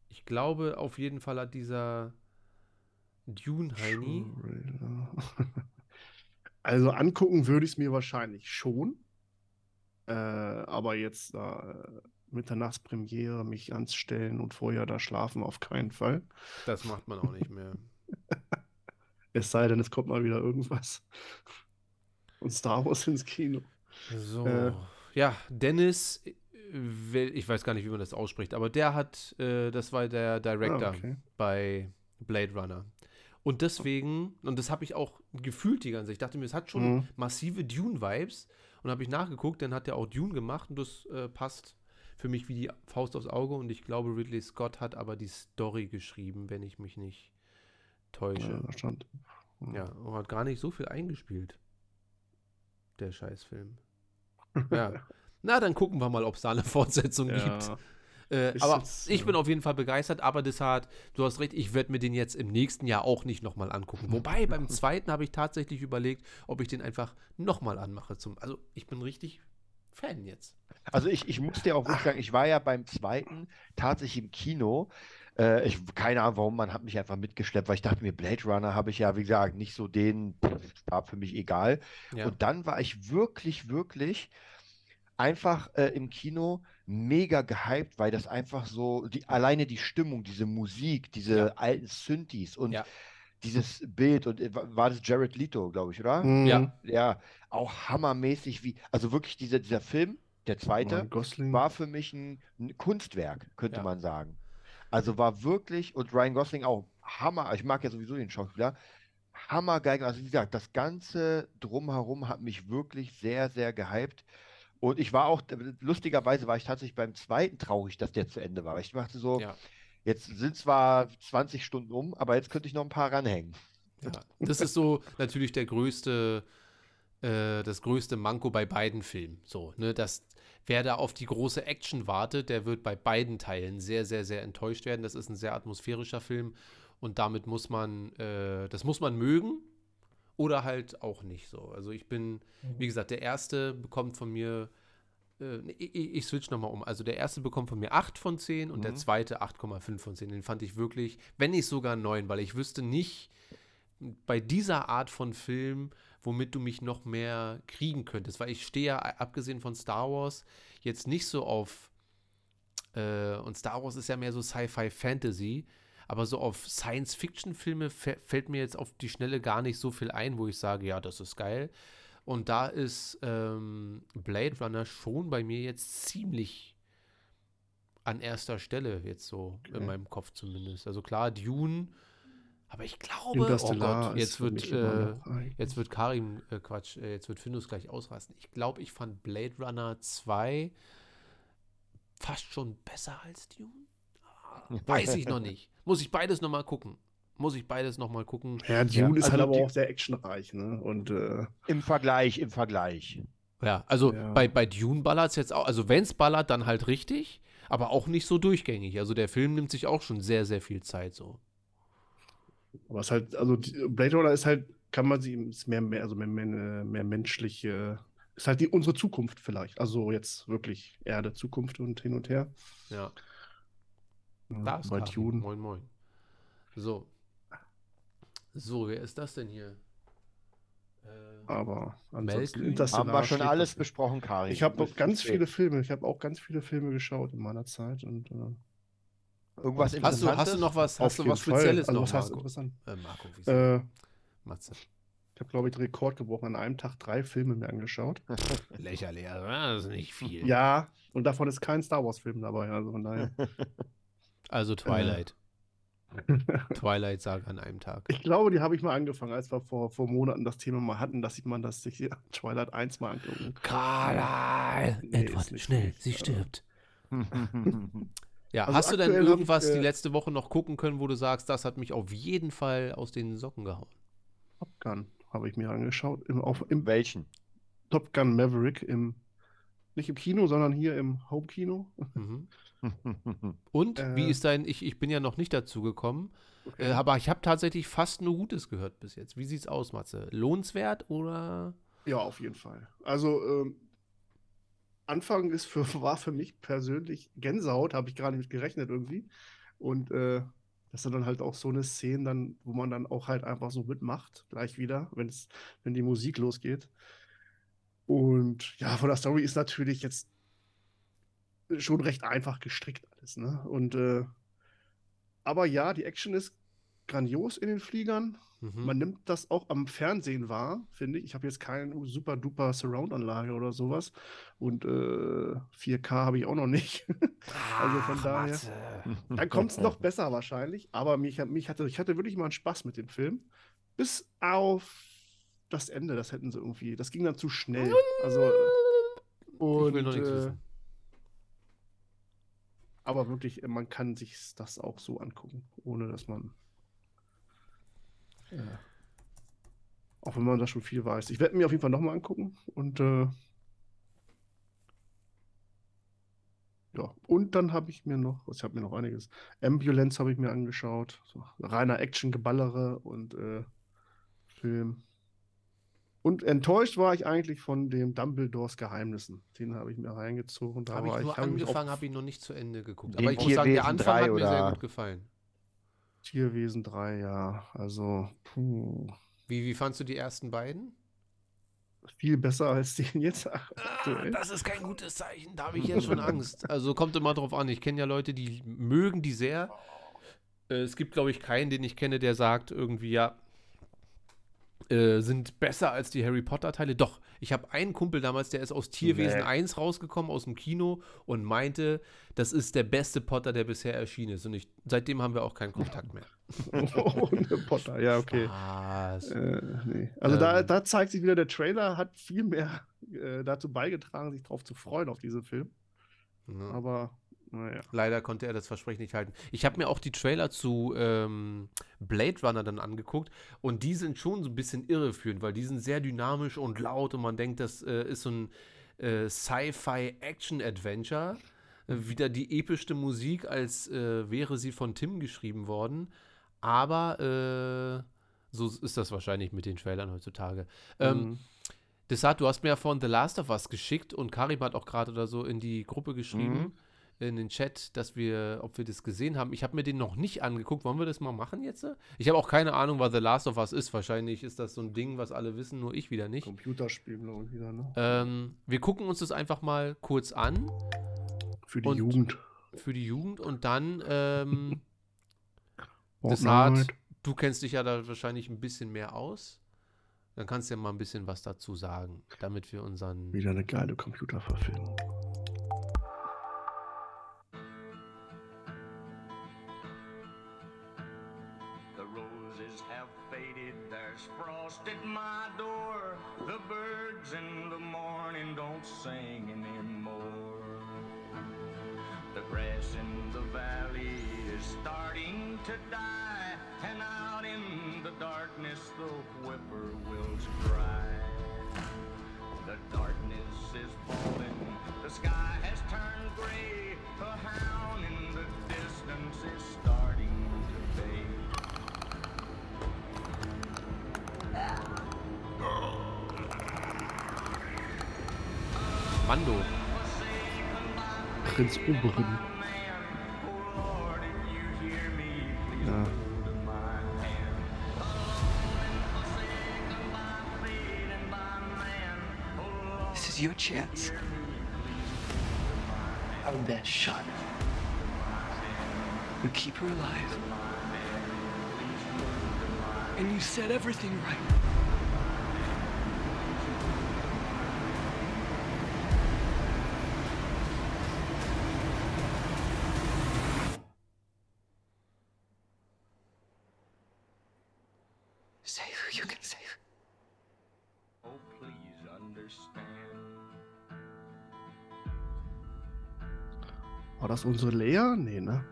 ich glaube, auf jeden Fall hat dieser Dune-Heini. Trailer. Also angucken würde ich es mir wahrscheinlich schon. Äh, aber jetzt da äh, Mitternachtspremiere mich anstellen und vorher da schlafen auf keinen Fall. Das macht man auch nicht mehr. Es sei denn, es kommt mal wieder irgendwas. Und Star Wars ins Kino. So. Äh. ja, Dennis, äh, ich weiß gar nicht, wie man das ausspricht, aber der hat, äh, das war der Director Ah, okay. bei Blade Runner. Und deswegen, und das habe ich auch gefühlt die ganze Zeit, ich dachte mir, es hat schon Mhm. massive Dune-Vibes. Und habe ich nachgeguckt, dann hat er auch Dune gemacht und das äh, passt für mich wie die Faust aufs Auge. Und ich glaube, Ridley Scott hat aber die Story geschrieben, wenn ich mich nicht täusche. Ja, stand. Ja, und hat gar nicht so viel eingespielt. Der Scheißfilm. Ja. Na, dann gucken wir mal, ob es da eine Fortsetzung gibt. Ja. Äh, Ist aber jetzt, ich äh, bin auf jeden Fall begeistert, aber deshalb, du hast recht, ich werde mir den jetzt im nächsten Jahr auch nicht nochmal angucken. Wobei, beim zweiten habe ich tatsächlich überlegt, ob ich den einfach nochmal anmache. Zum, also, ich bin richtig Fan jetzt. Also ich, ich muss dir auch wirklich sagen, ich war ja beim zweiten tatsächlich im Kino. Äh, ich, keine Ahnung, warum, man hat mich einfach mitgeschleppt, weil ich dachte mir, Blade Runner habe ich ja, wie gesagt, nicht so den, war für mich egal. Ja. Und dann war ich wirklich, wirklich einfach äh, im Kino mega gehypt, weil das einfach so, die, alleine die Stimmung, diese Musik, diese Ja. alten Synthes und Ja. dieses Bild und äh, wa- war das Jared Leto, glaube ich, oder? Mhm. Ja. Ja, auch hammermäßig, wie, also wirklich dieser, dieser Film, der zweite, war für mich ein, ein Kunstwerk, könnte Ja. man sagen. Also war wirklich, und Ryan Gosling auch, Hammer, ich mag ja sowieso den Schauspieler, hammergeil. Also wie gesagt, das Ganze drumherum hat mich wirklich sehr, sehr gehypt. Und ich war auch, lustigerweise war ich tatsächlich beim zweiten traurig, dass der zu Ende war. Weil Ich dachte so, Ja. jetzt sind zwar 20 Stunden um, aber jetzt könnte ich noch ein paar ranhängen. Ja, das ist so natürlich der größte, äh, das größte Manko bei beiden Filmen. So, ne, dass wer da auf die große Action wartet, der wird bei beiden Teilen sehr, sehr, sehr enttäuscht werden. Das ist ein sehr atmosphärischer Film und damit muss man, äh, das muss man mögen oder halt auch nicht so. Also ich bin, wie gesagt, der erste bekommt von mir, äh, ich, ich switch nochmal um. Also der erste bekommt von mir 8 von 10 und der Mhm. zweite 8,5 von 10. Den fand ich wirklich, wenn nicht sogar 9, weil ich wüsste nicht, bei dieser Art von Film, womit du mich noch mehr kriegen könntest. Weil ich stehe ja, abgesehen von Star Wars, jetzt nicht so auf. Äh, und Star Wars ist ja mehr so Sci-Fi Fantasy. Aber so auf Science-Fiction-Filme fä- fällt mir jetzt auf die Schnelle gar nicht so viel ein, wo ich sage, ja, das ist geil. Und da ist ähm, Blade Runner schon bei mir jetzt ziemlich an erster Stelle, jetzt so Okay. in meinem Kopf zumindest. Also klar, Dune, aber ich glaube, oh Gott, jetzt wird, äh, jetzt wird Karim, äh, Quatsch, äh, jetzt wird Findus gleich ausrasten. Ich glaube, ich fand Blade Runner 2 fast schon besser als Dune. Weiß ich noch nicht. Muss ich beides nochmal gucken. Muss ich beides nochmal gucken. Ja, Dune ist also halt aber auch sehr actionreich, ne? Und äh, Im Vergleich, im Vergleich. Ja, also Ja. bei, bei Dune ballert es jetzt auch, also wenn es ballert, dann halt richtig, aber auch nicht so durchgängig. Also der Film nimmt sich auch schon sehr, sehr viel Zeit so. Aber es ist halt, also die, Blade Runner ist halt, kann man sie, ist mehr, mehr, also mehr, mehr, mehr menschliche, ist halt die unsere Zukunft vielleicht. Also jetzt wirklich Erde, Zukunft und hin und her. Ja, Ja, da ist. Moin, moin. So. So, wer ist das denn hier? Äh, Aber ansonsten Haben wir schon alles besprochen, Karin. Ich habe noch ganz viele Filme, ich habe auch ganz viele Filme geschaut in meiner Zeit und äh, Irgendwas hast, du, hast du Interessantes? noch was, auf hast du was. Spezielles also, noch, was heißt Marco? interessant? Äh, Marco, wie Äh, Matze. ich habe, glaube ich, den Rekord gebrochen, an einem Tag drei Filme mir angeschaut. Lächerlich, also, das ist nicht viel. Ja, und davon ist kein Star Wars-Film dabei, also von daher. Also Twilight. Twilight Saga an einem Tag. Ich glaube, die habe ich mal angefangen, als wir vor, vor Monaten das Thema mal hatten, dass ich man das sich Twilight 1 mal angucken. Carla! Nee, Edward, schnell, sie Also- stirbt. Ja, Also hast du denn hab ich, irgendwas die äh, letzte Woche noch gucken können, wo du sagst, das hat mich auf jeden Fall aus den Socken gehauen? Top Gun habe ich mir angeschaut. Im, auf, im Welchen? Top Gun Maverick, im, nicht im Kino, sondern hier im Home-Kino. Mhm. Und wie Äh. ist dein, ich, ich bin ja noch nicht dazu gekommen, äh, aber ich habe tatsächlich fast nur Gutes gehört bis jetzt. Wie sieht's aus, Matze? Lohnenswert oder? Ja, auf jeden Fall. Also, ähm, Anfang ist für, war für mich persönlich Gänsehaut, habe ich gar nicht mit gerechnet irgendwie. Und äh, das sind dann halt auch so eine Szene, dann, wo man dann auch halt einfach so mitmacht, gleich wieder, wenn es, wenn die Musik losgeht. Und ja, von der Story ist natürlich jetzt schon recht einfach gestrickt alles, ne? Und äh, aber ja, die Action ist grandios in den Fliegern. Mhm. Man nimmt das auch am Fernsehen wahr, finde ich. Ich habe jetzt keine super duper Surround-Anlage oder sowas. Und äh, 4K habe ich auch noch nicht. also von Ach, daher- Matze. Dann kommt es noch besser wahrscheinlich. Aber mich, mich hatte, ich hatte wirklich mal einen Spaß mit dem Film. Bis auf das Ende. Das hätten sie irgendwie. Das ging dann zu schnell. Also. Und, ich will noch nichts äh, wissen. aber wirklich, man kann sich das auch so angucken, ohne dass man. Auch wenn man da schon viel weiß. Ich werde mir auf jeden Fall nochmal angucken. Und äh, ja, und dann habe ich mir noch, ich habe mir noch einiges. Ambulance habe ich mir angeschaut. So, reiner Action-Geballere und äh, Film. Und enttäuscht war ich eigentlich von dem Dumbledores Geheimnissen. Den habe ich mir reingezogen. Da Habe ich nur habe mich auch angefangen, habe ihn noch nicht zu Ende geguckt. Aber ich muss sagen, der Anfang 3 hat mir sehr oder- gut gefallen. Tierwesen 3, ja. Also, puh. Wie, wie fandst du die ersten beiden? Viel besser als den jetzt Ah, das ist kein gutes Zeichen, da habe ich jetzt schon Angst. Also kommt immer drauf an. Ich kenne ja Leute, die mögen die sehr. Äh, es gibt, glaube ich, keinen, den ich kenne, der sagt irgendwie, ja, äh, sind besser als die Harry Potter-Teile. Doch, ich habe einen Kumpel damals, der ist aus Tierwesen Nee. 1 rausgekommen, aus dem Kino und meinte, das ist der beste Potter, der bisher erschienen ist. Und ich, seitdem haben wir auch keinen Kontakt mehr. Ohne Potter, ja, okay. Äh, nee. Also da, Ähm. da zeigt sich wieder, der Trailer hat viel mehr äh, dazu beigetragen, sich drauf zu freuen auf diesen Film. Ja. Aber, naja. Leider konnte er das Versprechen nicht halten. Ich habe mir auch die Trailer zu ähm, Blade Runner dann angeguckt und die sind schon so ein bisschen irreführend, weil die sind sehr dynamisch und laut und man denkt, das äh, ist so ein äh, Sci-Fi-Action-Adventure. Äh, wieder die epischste Musik, als äh, wäre sie von Tim geschrieben worden. Aber äh, so ist das wahrscheinlich mit den Trailern heutzutage. Ähm, Mhm. Desart, du hast mir ja von The Last of Us geschickt und Karim hat auch gerade oder so in die Gruppe geschrieben, in den Chat, dass wir, ob wir das gesehen haben. Ich habe mir den noch nicht angeguckt. Wollen wir das mal machen jetzt? Ich habe auch keine Ahnung, was The Last of Us ist. Wahrscheinlich ist das so ein Ding, was alle wissen, nur ich wieder nicht. Computerspiel, glaube ich, wieder, ne? Ähm, wir gucken uns das einfach mal kurz an Für die und- Jugend. für die Jugend und dann ähm, Desart, Fortnite. du kennst dich ja da wahrscheinlich ein bisschen mehr aus. Dann kannst du ja mal ein bisschen was dazu sagen, damit wir unseren. Wieder eine geile Computerverfilmung. At my door. The birds in the morning don't sing anymore. The grass in the valley is starting to die, and out in the darkness the whippoorwills cry. The darkness is falling, the sky has turned gray. A hound in the distance is starting Mando. Prinz Oberon. Ja. This is your chance. Our best shot. You keep her alive. And you set everything right. Unsere Lea? Nee, ne?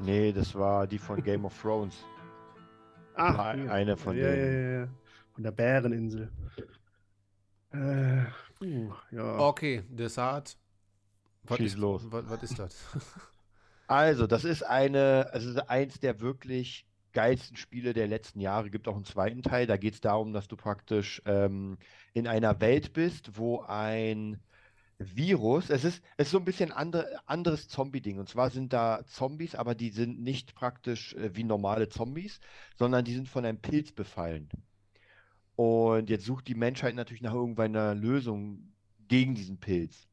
Nee, das war die von Game of Thrones. Ah, Eine- hier. eine von ja, denen. Ja, ja, ja. Von der Bäreninsel. Äh, uh, ja. Okay, Desart. Was Schieß ist, los. Was, was ist das? Also, das ist eine, also es ist eins der wirklich geilsten Spiele der letzten Jahre. Gibt auch einen zweiten Teil. Da geht es darum, dass du praktisch ähm, in einer Welt bist, wo ein Virus, es ist, es ist so ein bisschen andere, anderes Zombie-Ding. Und zwar sind da Zombies, aber die sind nicht praktisch äh, wie normale Zombies, sondern die sind von einem Pilz befallen. Und jetzt sucht die Menschheit natürlich nach irgendeiner Lösung gegen diesen Pilz.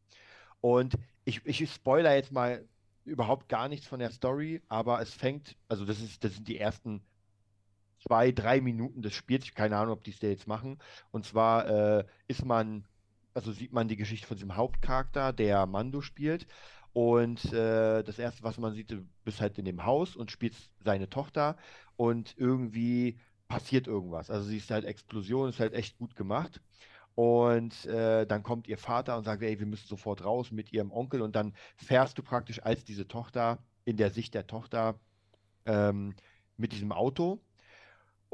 Und ich, ich spoiler jetzt mal überhaupt gar nichts von der Story, aber es fängt, also das ist, das sind die ersten zwei, drei Minuten des Spiels. Ich habe keine Ahnung, ob die es da jetzt machen. Und zwar äh, ist man, also sieht man die Geschichte von diesem Hauptcharakter, der Mando spielt. Und äh, das erste, was man sieht, du bist halt in dem Haus und spielst seine Tochter und irgendwie passiert irgendwas. Also sie ist halt Explosion, ist halt echt gut gemacht. Und äh, dann kommt ihr Vater und sagt, ey, wir müssen sofort raus mit ihrem Onkel. Und dann fährst du praktisch als diese Tochter, in der Sicht der Tochter, ähm, mit diesem Auto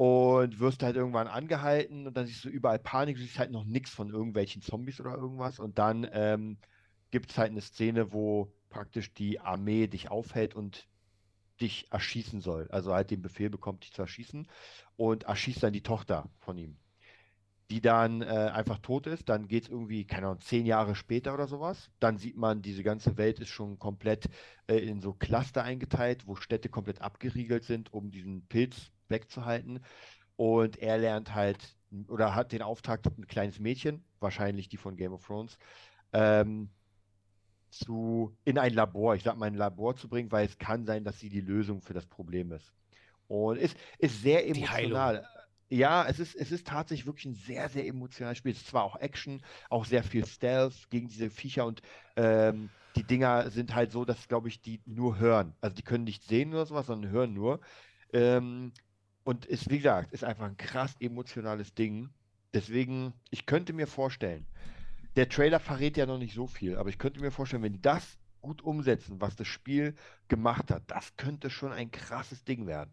und wirst halt irgendwann angehalten und dann siehst du überall Panik, du siehst halt noch nichts von irgendwelchen Zombies oder irgendwas. Und dann ähm, gibt es halt eine Szene, wo praktisch die Armee dich aufhält und dich erschießen soll. Also halt den Befehl bekommt, dich zu erschießen und erschießt dann die Tochter von ihm die dann äh, einfach tot ist. Dann geht es irgendwie, keine Ahnung, zehn Jahre später oder sowas. Dann sieht man, diese ganze Welt ist schon komplett äh, in so Cluster eingeteilt, wo Städte komplett abgeriegelt sind, um diesen Pilz wegzuhalten. Und er lernt halt, oder hat den Auftrag, ein kleines Mädchen, wahrscheinlich die von Game of Thrones, ähm, zu, in ein Labor, ich sag mal ein Labor zu bringen, weil es kann sein, dass sie die Lösung für das Problem ist. Und ist, ist sehr emotional. Ja, es ist, es ist tatsächlich wirklich ein sehr, sehr emotionales Spiel. Es ist zwar auch Action, auch sehr viel Stealth gegen diese Viecher und ähm, die Dinger sind halt so, dass, glaube ich, die nur hören. Also die können nicht sehen oder sowas, sondern hören nur. Ähm, und ist, wie gesagt, ist einfach ein krass emotionales Ding. Deswegen, ich könnte mir vorstellen, der Trailer verrät ja noch nicht so viel, aber ich könnte mir vorstellen, wenn die das gut umsetzen, was das Spiel gemacht hat, das könnte schon ein krasses Ding werden.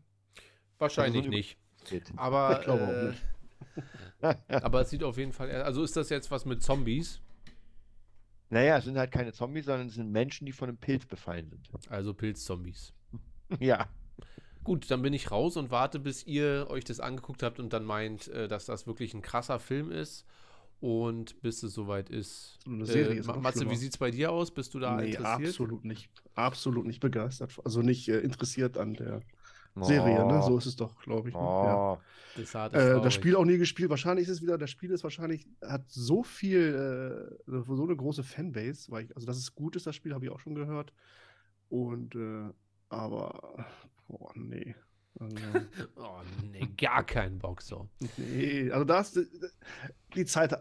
Wahrscheinlich Also so nicht. Aber, Ich glaube auch äh, nicht. aber es sieht auf jeden Fall. Also ist das jetzt was mit Zombies? Naja, es sind halt keine Zombies, sondern es sind Menschen, die von einem Pilz befallen sind. Also Pilzzombies. Ja, Gut, dann bin ich raus und warte, bis ihr euch das angeguckt habt und dann meint, äh, dass das wirklich ein krasser Film ist. Und bis es soweit ist. So eine Serie äh, ist Matze, wie sieht es bei dir aus? Bist du da nee, interessiert? absolut nicht. Absolut nicht begeistert. Also nicht äh, interessiert an der Serie, ne? So ist es doch, glaube ich. Ne? Ja. Oh, Das, hat Äh, das Spiel auch nie gespielt. Wahrscheinlich ist es wieder, das Spiel ist wahrscheinlich, hat so viel, äh, so eine große Fanbase, weil ich, also dass es gut ist, das Spiel habe ich auch schon gehört. Und äh, Aber, boah, nee. Also, Oh, nee, gar keinen Bock so. nee, also das, die Zeit,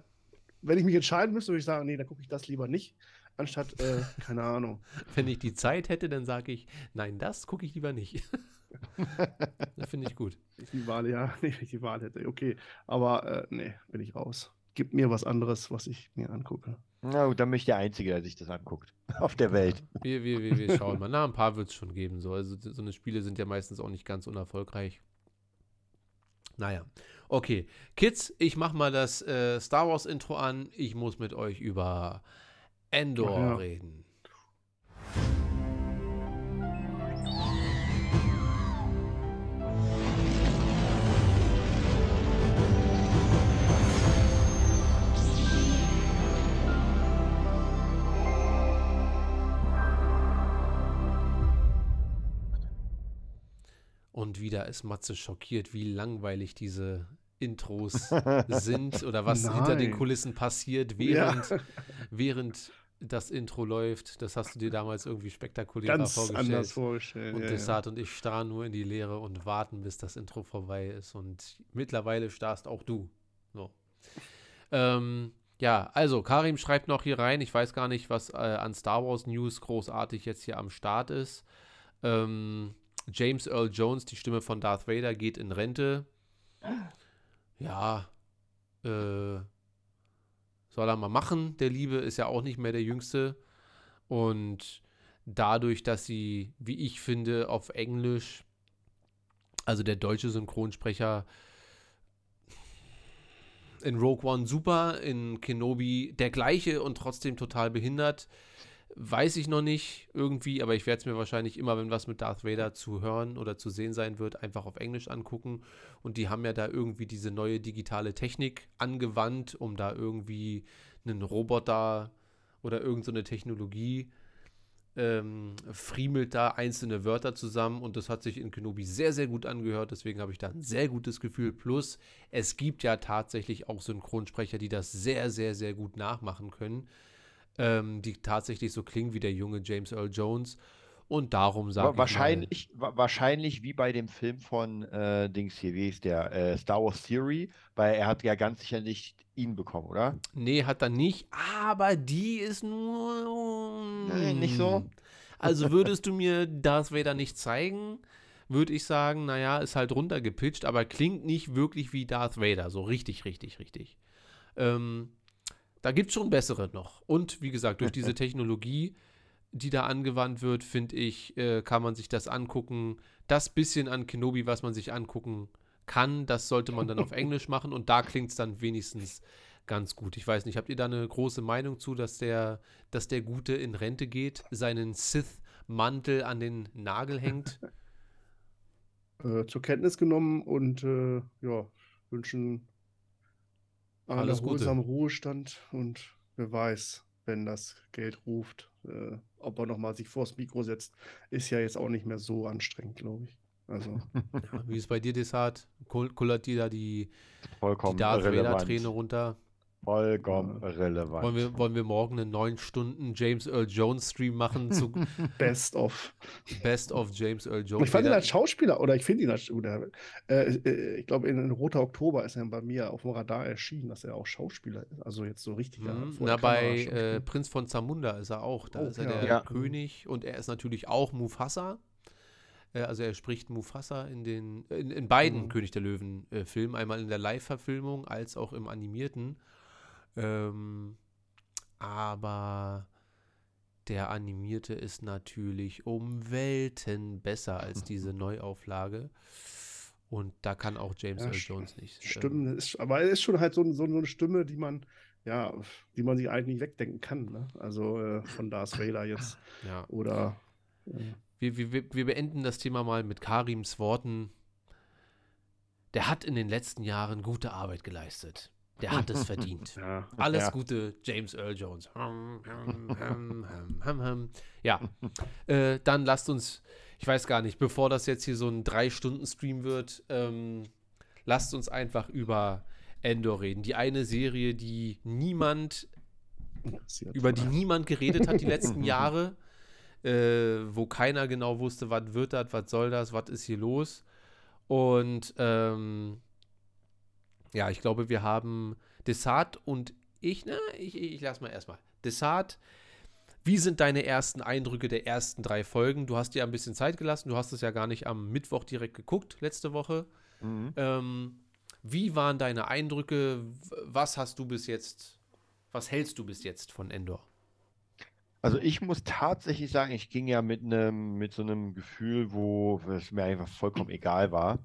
wenn ich mich entscheiden müsste, würde ich sagen, nee, dann gucke ich das lieber nicht, anstatt, äh, keine Ahnung. Wenn ich die Zeit hätte, dann sage ich, nein, das gucke ich lieber nicht. das finde ich gut. Ich die Wahl, ja, nee, wenn ich die Wahl hätte, okay. Aber, äh, nee, bin ich raus. Gib mir was anderes, was ich mir angucke. Na gut, dann bin ich der Einzige, der sich das anguckt. Auf der Welt. Wir, wir, wir, wir schauen mal. Na, ein paar wird es schon geben. So. Also so eine Spiele sind ja meistens auch nicht ganz unerfolgreich. Naja, okay. Kids, ich mach mal das äh, Star Wars Intro an. Ich muss mit euch über Endor ja. reden. Und wieder ist Matze schockiert, wie langweilig diese Intros sind oder was hinter den Nein. Kulissen passiert, Ja. während, während das Intro läuft. Das hast du dir damals irgendwie spektakulärer Ganz vorgestellt. anders vorgestellt. Und ja, ja. Desart und ich starren nur in die Leere und warten, bis das Intro vorbei ist. Und mittlerweile starrst auch du. So. Ähm, ja, also Karim schreibt noch hier rein. Ich weiß gar nicht, was äh, an Star Wars News großartig jetzt hier am Start ist. Ähm, James Earl Jones, die Stimme von Darth Vader, geht in Rente. Ja, äh, soll er mal machen. Der Liebe ist ja auch nicht mehr der Jüngste. Und dadurch, dass sie, wie ich finde, auf Englisch, also der deutsche Synchronsprecher in Rogue One super, in Kenobi der gleiche und trotzdem total behindert. Weiß ich noch nicht irgendwie, aber ich werde es mir wahrscheinlich immer, wenn was mit Darth Vader zu hören oder zu sehen sein wird, einfach auf Englisch angucken. Und die haben ja da irgendwie diese neue digitale Technik angewandt, um da irgendwie einen Roboter oder irgendeine so Technologie ähm, friemelt da einzelne Wörter zusammen und das hat sich in Kenobi sehr, sehr gut angehört. Deswegen habe ich da ein sehr gutes Gefühl. Plus, es gibt ja tatsächlich auch Synchronsprecher, die das sehr, sehr, sehr gut nachmachen können. Ähm, die tatsächlich so klingen wie der junge James Earl Jones. Und darum sage Wa- ich wahrscheinlich, wa- wahrscheinlich wie bei dem Film von äh, Dings hier, wie ist der? Äh, Star Wars Theory, weil er hat ja ganz sicher nicht ihn bekommen, oder? nee, hat er nicht, aber die ist nur. Nee, nicht so? Also würdest du mir Darth Vader nicht zeigen, würde ich sagen, naja, ist halt runtergepitcht, aber klingt nicht wirklich wie Darth Vader. So richtig, richtig, richtig. Ähm, da gibt es schon bessere noch. Und wie gesagt, durch diese Technologie, die da angewandt wird, finde ich, äh, kann man sich das angucken. Das bisschen an Kenobi, was man sich angucken kann, das sollte man dann auf Englisch machen und da klingt es dann wenigstens ganz gut. Ich weiß nicht, habt ihr da eine große Meinung zu, dass der, dass der Gute in Rente geht, seinen Sith-Mantel an den Nagel hängt? äh, zur Kenntnis genommen und äh, ja, wünschen Alles Gute. erholsamen Ruhestand und wer weiß, wenn das Geld ruft, äh, ob er nochmal sich vors Mikro setzt, ist ja jetzt auch nicht mehr so anstrengend, glaube ich. Also, Ja, wie ist bei dir, Desart? Kull- Kullert dir da die, die Vollkommen Darth irrelevant. Vader-Träne runter? Vollkommen irrelevant. Wollen wir, wollen wir morgen einen 9 Stunden James Earl Jones Stream machen zu best of. Best of James Earl Jones? Ich fand ihn als Schauspieler, oder ich finde ihn als, oder, äh, äh, ich glaube, in, in Roter Oktober ist er bei mir auf dem Radar erschienen, dass er auch Schauspieler ist. Also jetzt so richtig. Mhm. vor Na, bei äh, Prinz von Zamunda ist er auch. Da Oh, ist er ja. der Ja. König und er ist natürlich auch Mufasa. Äh, also er spricht Mufasa in den in, in beiden Mhm. König der Löwen äh, Filmen, einmal in der Live-Verfilmung als auch im animierten. Ähm, aber der animierte ist natürlich um Welten besser als diese Neuauflage. Und da kann auch James Ja, Earl Jones nicht. ähm, Stimmen, ist, aber er ist schon halt so, so, so eine Stimme, die man, ja, die man sich eigentlich nicht wegdenken kann. Ne? Also äh, von Darth Vader jetzt. ja. Oder äh, wir, wir- wir beenden das Thema mal mit Karims Worten. Der hat in den letzten Jahren gute Arbeit geleistet. Der hat es verdient. ja. Alles Ja. Gute, James Earl Jones. Ja, äh, dann lasst uns, ich weiß gar nicht, bevor das jetzt hier so ein Drei-Stunden-Stream wird, ähm, lasst uns einfach über Endor reden. Die eine Serie, die niemand über die niemand geredet hat die letzten Jahre. äh, wo keiner genau wusste, was wird das, was soll das, was ist hier los. Und ähm, ja, ich glaube, wir haben Desart und ich, ne, ich, ich lass mal erstmal. Desart, wie sind deine ersten Eindrücke der ersten drei Folgen? Du hast dir ein bisschen Zeit gelassen, du hast es ja gar nicht am Mittwoch direkt geguckt, letzte Woche. Mhm. Ähm, wie waren deine Eindrücke? Was hast du bis jetzt, was hältst du bis jetzt von Endor? Also ich muss tatsächlich sagen, ich ging ja mit einem, mit so einem Gefühl, wo es mir einfach vollkommen egal war.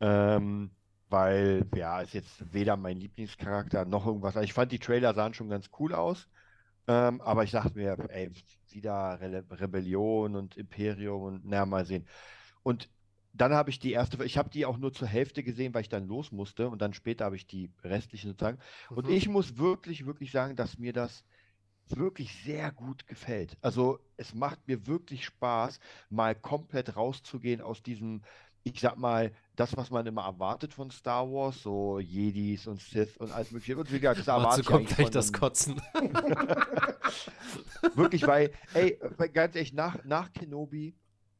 Ähm, weil, ja, ist jetzt weder mein Lieblingscharakter noch irgendwas. Also ich fand die Trailer sahen schon ganz cool aus. Ähm, aber ich dachte mir, ey, wieder Rele Rebellion und Imperium und naja, mal sehen. Und dann habe ich die erste, ich habe die auch nur zur Hälfte gesehen, weil ich dann los musste und dann später habe ich die restlichen sozusagen. Und Mhm. ich muss wirklich, wirklich sagen, dass mir das wirklich sehr gut gefällt. Also es macht mir wirklich Spaß, mal komplett rauszugehen aus diesem, ich sag mal, das, was man immer erwartet von Star Wars, so Jedis und Sith und alles mögliche. Und wie gesagt, das erwarte ich kommt eigentlich gleich das Kotzen. Wirklich, weil, ey, ganz ehrlich, nach, nach Kenobi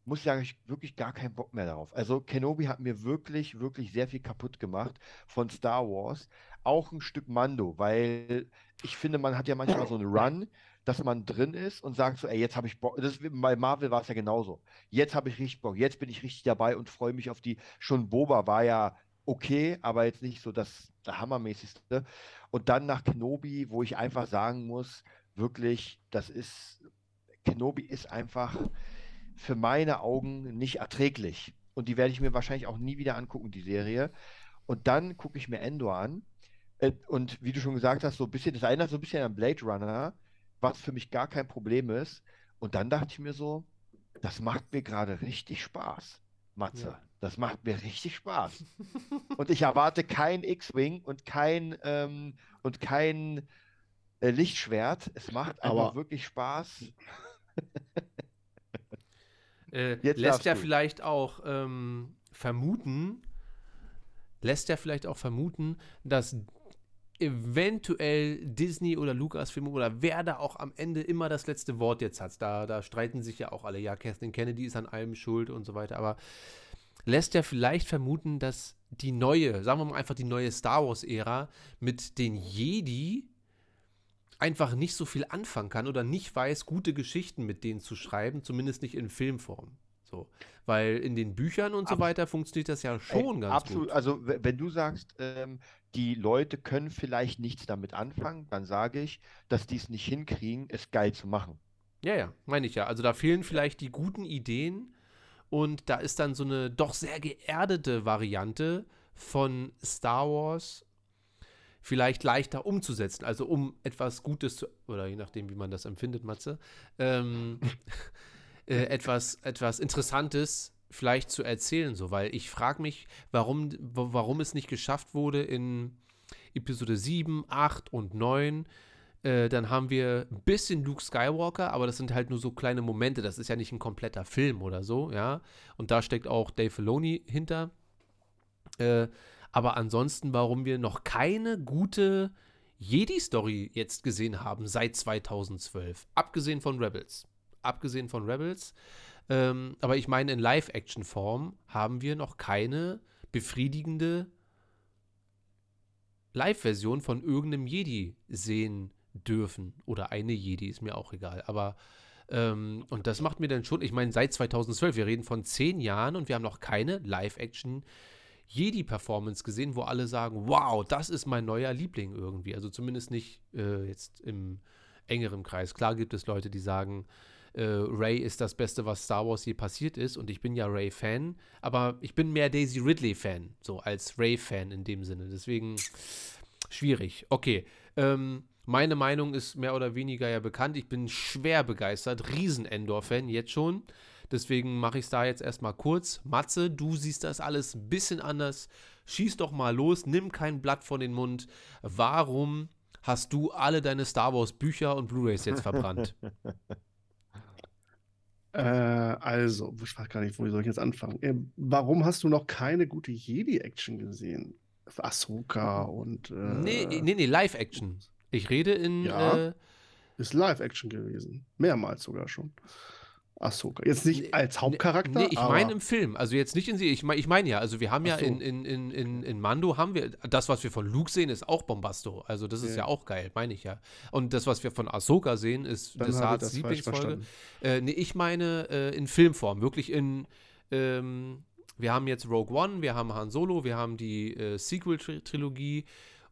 muss ich sagen, ich wirklich gar keinen Bock mehr darauf. Also Kenobi hat mir wirklich, wirklich sehr viel kaputt gemacht von Star Wars. Auch ein Stück Mando, weil ich finde, man hat ja manchmal so einen Run, dass man drin ist und sagt so, ey, jetzt habe ich Bock. Das ist, bei Marvel war es ja genauso. Jetzt habe ich richtig Bock. Jetzt bin ich richtig dabei und freue mich auf die. Schon Boba war ja okay, aber jetzt nicht so das, das Hammermäßigste. Und dann nach Kenobi, wo ich einfach sagen muss, wirklich, das ist, Kenobi ist einfach für meine Augen nicht erträglich. Und die werde ich mir wahrscheinlich auch nie wieder angucken, die Serie. Und dann gucke ich mir Endor an. Äh, Und wie du schon gesagt hast, so ein bisschen, das erinnert so ein bisschen an Blade Runner, was für mich gar kein Problem ist. Und dann dachte ich mir so, das macht mir gerade richtig Spaß, Matze. Ja. Das macht mir richtig Spaß. Und ich erwarte kein X-Wing und kein, ähm, und kein äh, Lichtschwert. Es macht einfach Aber- wirklich Spaß. Äh, lässt ja du. vielleicht auch ähm, vermuten, lässt ja vielleicht auch vermuten, dass eventuell Disney oder Lucasfilm oder wer da auch am Ende immer das letzte Wort jetzt hat. Da, da streiten sich ja auch alle. Ja, Kathleen Kennedy ist an allem schuld und so weiter. Aber lässt ja vielleicht vermuten, dass die neue, sagen wir mal einfach die neue Star Wars-Ära mit den Jedi einfach nicht so viel anfangen kann oder nicht weiß, gute Geschichten mit denen zu schreiben, zumindest nicht in Filmform. So. Weil in den Büchern und so weiter funktioniert das ja Ey, schon ganz absolut. gut. Also, w- wenn du sagst, ähm, die Leute können vielleicht nichts damit anfangen, dann sage ich, dass die es nicht hinkriegen, es geil zu machen. Ja, ja, meine ich ja. Also da fehlen vielleicht die guten Ideen und da ist dann so eine doch sehr geerdete Variante von Star Wars vielleicht leichter umzusetzen. Also um etwas Gutes zu, oder je nachdem, wie man das empfindet, Matze, ähm, äh, etwas, etwas Interessantes vielleicht zu erzählen, so, weil ich frage mich, warum, warum es nicht geschafft wurde in Episode 7, 8 und 9 äh, dann haben wir ein bisschen Luke Skywalker, aber das sind halt nur so kleine Momente. Das ist ja nicht ein kompletter Film oder so, ja. Und da steckt auch Dave Filoni hinter. Äh, aber ansonsten, warum wir noch keine gute Jedi-Story jetzt gesehen haben seit 2012. Abgesehen von Rebels. Abgesehen von Rebels. Ähm, aber ich meine, in Live-Action-Form haben wir noch keine befriedigende Live-Version von irgendeinem Jedi sehen dürfen. Oder eine Jedi, ist mir auch egal. Aber, ähm, und das macht mir dann schon, ich meine, seit 2012, wir reden von zehn Jahren und wir haben noch keine Live-Action Jedi-Performance gesehen, wo alle sagen, wow, das ist mein neuer Liebling irgendwie. Also zumindest nicht äh, jetzt im engeren Kreis. Klar gibt es Leute, die sagen, äh, Ray ist das Beste, was Star Wars je passiert ist und ich bin ja Ray-Fan, aber ich bin mehr Daisy Ridley-Fan, so als Ray-Fan in dem Sinne. Deswegen schwierig. Okay, ähm, meine Meinung ist mehr oder weniger ja bekannt. Ich bin schwer begeistert, Riesen-Endor-Fan jetzt schon. Deswegen mache ich es da jetzt erstmal kurz. Matze, du siehst das alles ein bisschen anders. Schieß doch mal los, nimm kein Blatt von den Mund. Warum hast du alle deine Star Wars Bücher und Blu-rays jetzt verbrannt? Äh, also, ich weiß gar nicht, wo soll ich jetzt anfangen? Äh, warum hast du noch keine gute Jedi-Action gesehen? Ahsoka und. Äh, nee, nee, nee, Live-Action. Ich rede in. Ja. Äh, Ist Live-Action gewesen. Mehrmals sogar schon. Ahsoka. Jetzt nicht als Hauptcharakter. Nee, ich meine im Film. Also jetzt nicht in sie. Ich meine ich mein ja, also wir haben ja so. in, in, in, in, in Mando haben wir, das, was wir von Luke sehen, ist auch Bombasto. Also das ist Ja. ja auch geil, meine ich ja. Und das, was wir von Ahsoka sehen, ist Dann Desarts Lieblingsfolge. Äh, nee, ich meine äh, in Filmform, wirklich in, ähm, wir haben jetzt Rogue One, wir haben Han Solo, wir haben die äh, Sequel-Trilogie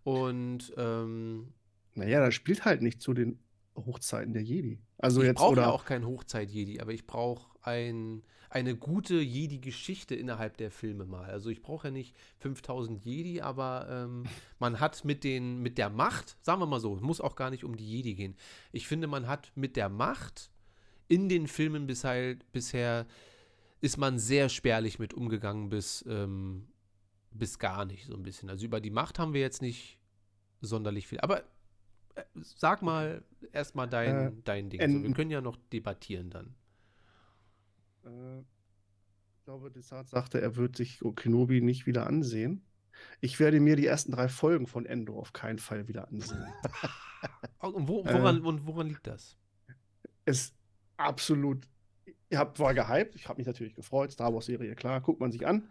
und ähm, Naja, das spielt halt nicht zu den Hochzeiten der Jedi. Also ich jetzt brauche ja auch kein Hochzeit-Jedi, aber ich brauche ein, eine gute Jedi-Geschichte innerhalb der Filme mal. Also ich brauche ja nicht 5000 Jedi, aber ähm, man hat mit, den, mit der Macht, sagen wir mal so, es muss auch gar nicht um die Jedi gehen. Ich finde, man hat mit der Macht in den Filmen bisher, bisher ist man sehr spärlich mit umgegangen bis, ähm, bis gar nicht so ein bisschen. Also über die Macht haben wir jetzt nicht sonderlich viel. Aber sag mal erstmal dein, Äh, dein Ding. so, wir können ja noch debattieren dann. Äh, ich glaube, Desart sagte, er wird sich Kenobi nicht wieder ansehen. Ich werde mir die ersten drei Folgen von Endor auf keinen Fall wieder ansehen. Und wo, Äh. woran, und woran liegt das? ist absolut. Ihr habt war gehypt. Ich habe mich natürlich gefreut. Star Wars Serie, klar, guckt man sich an.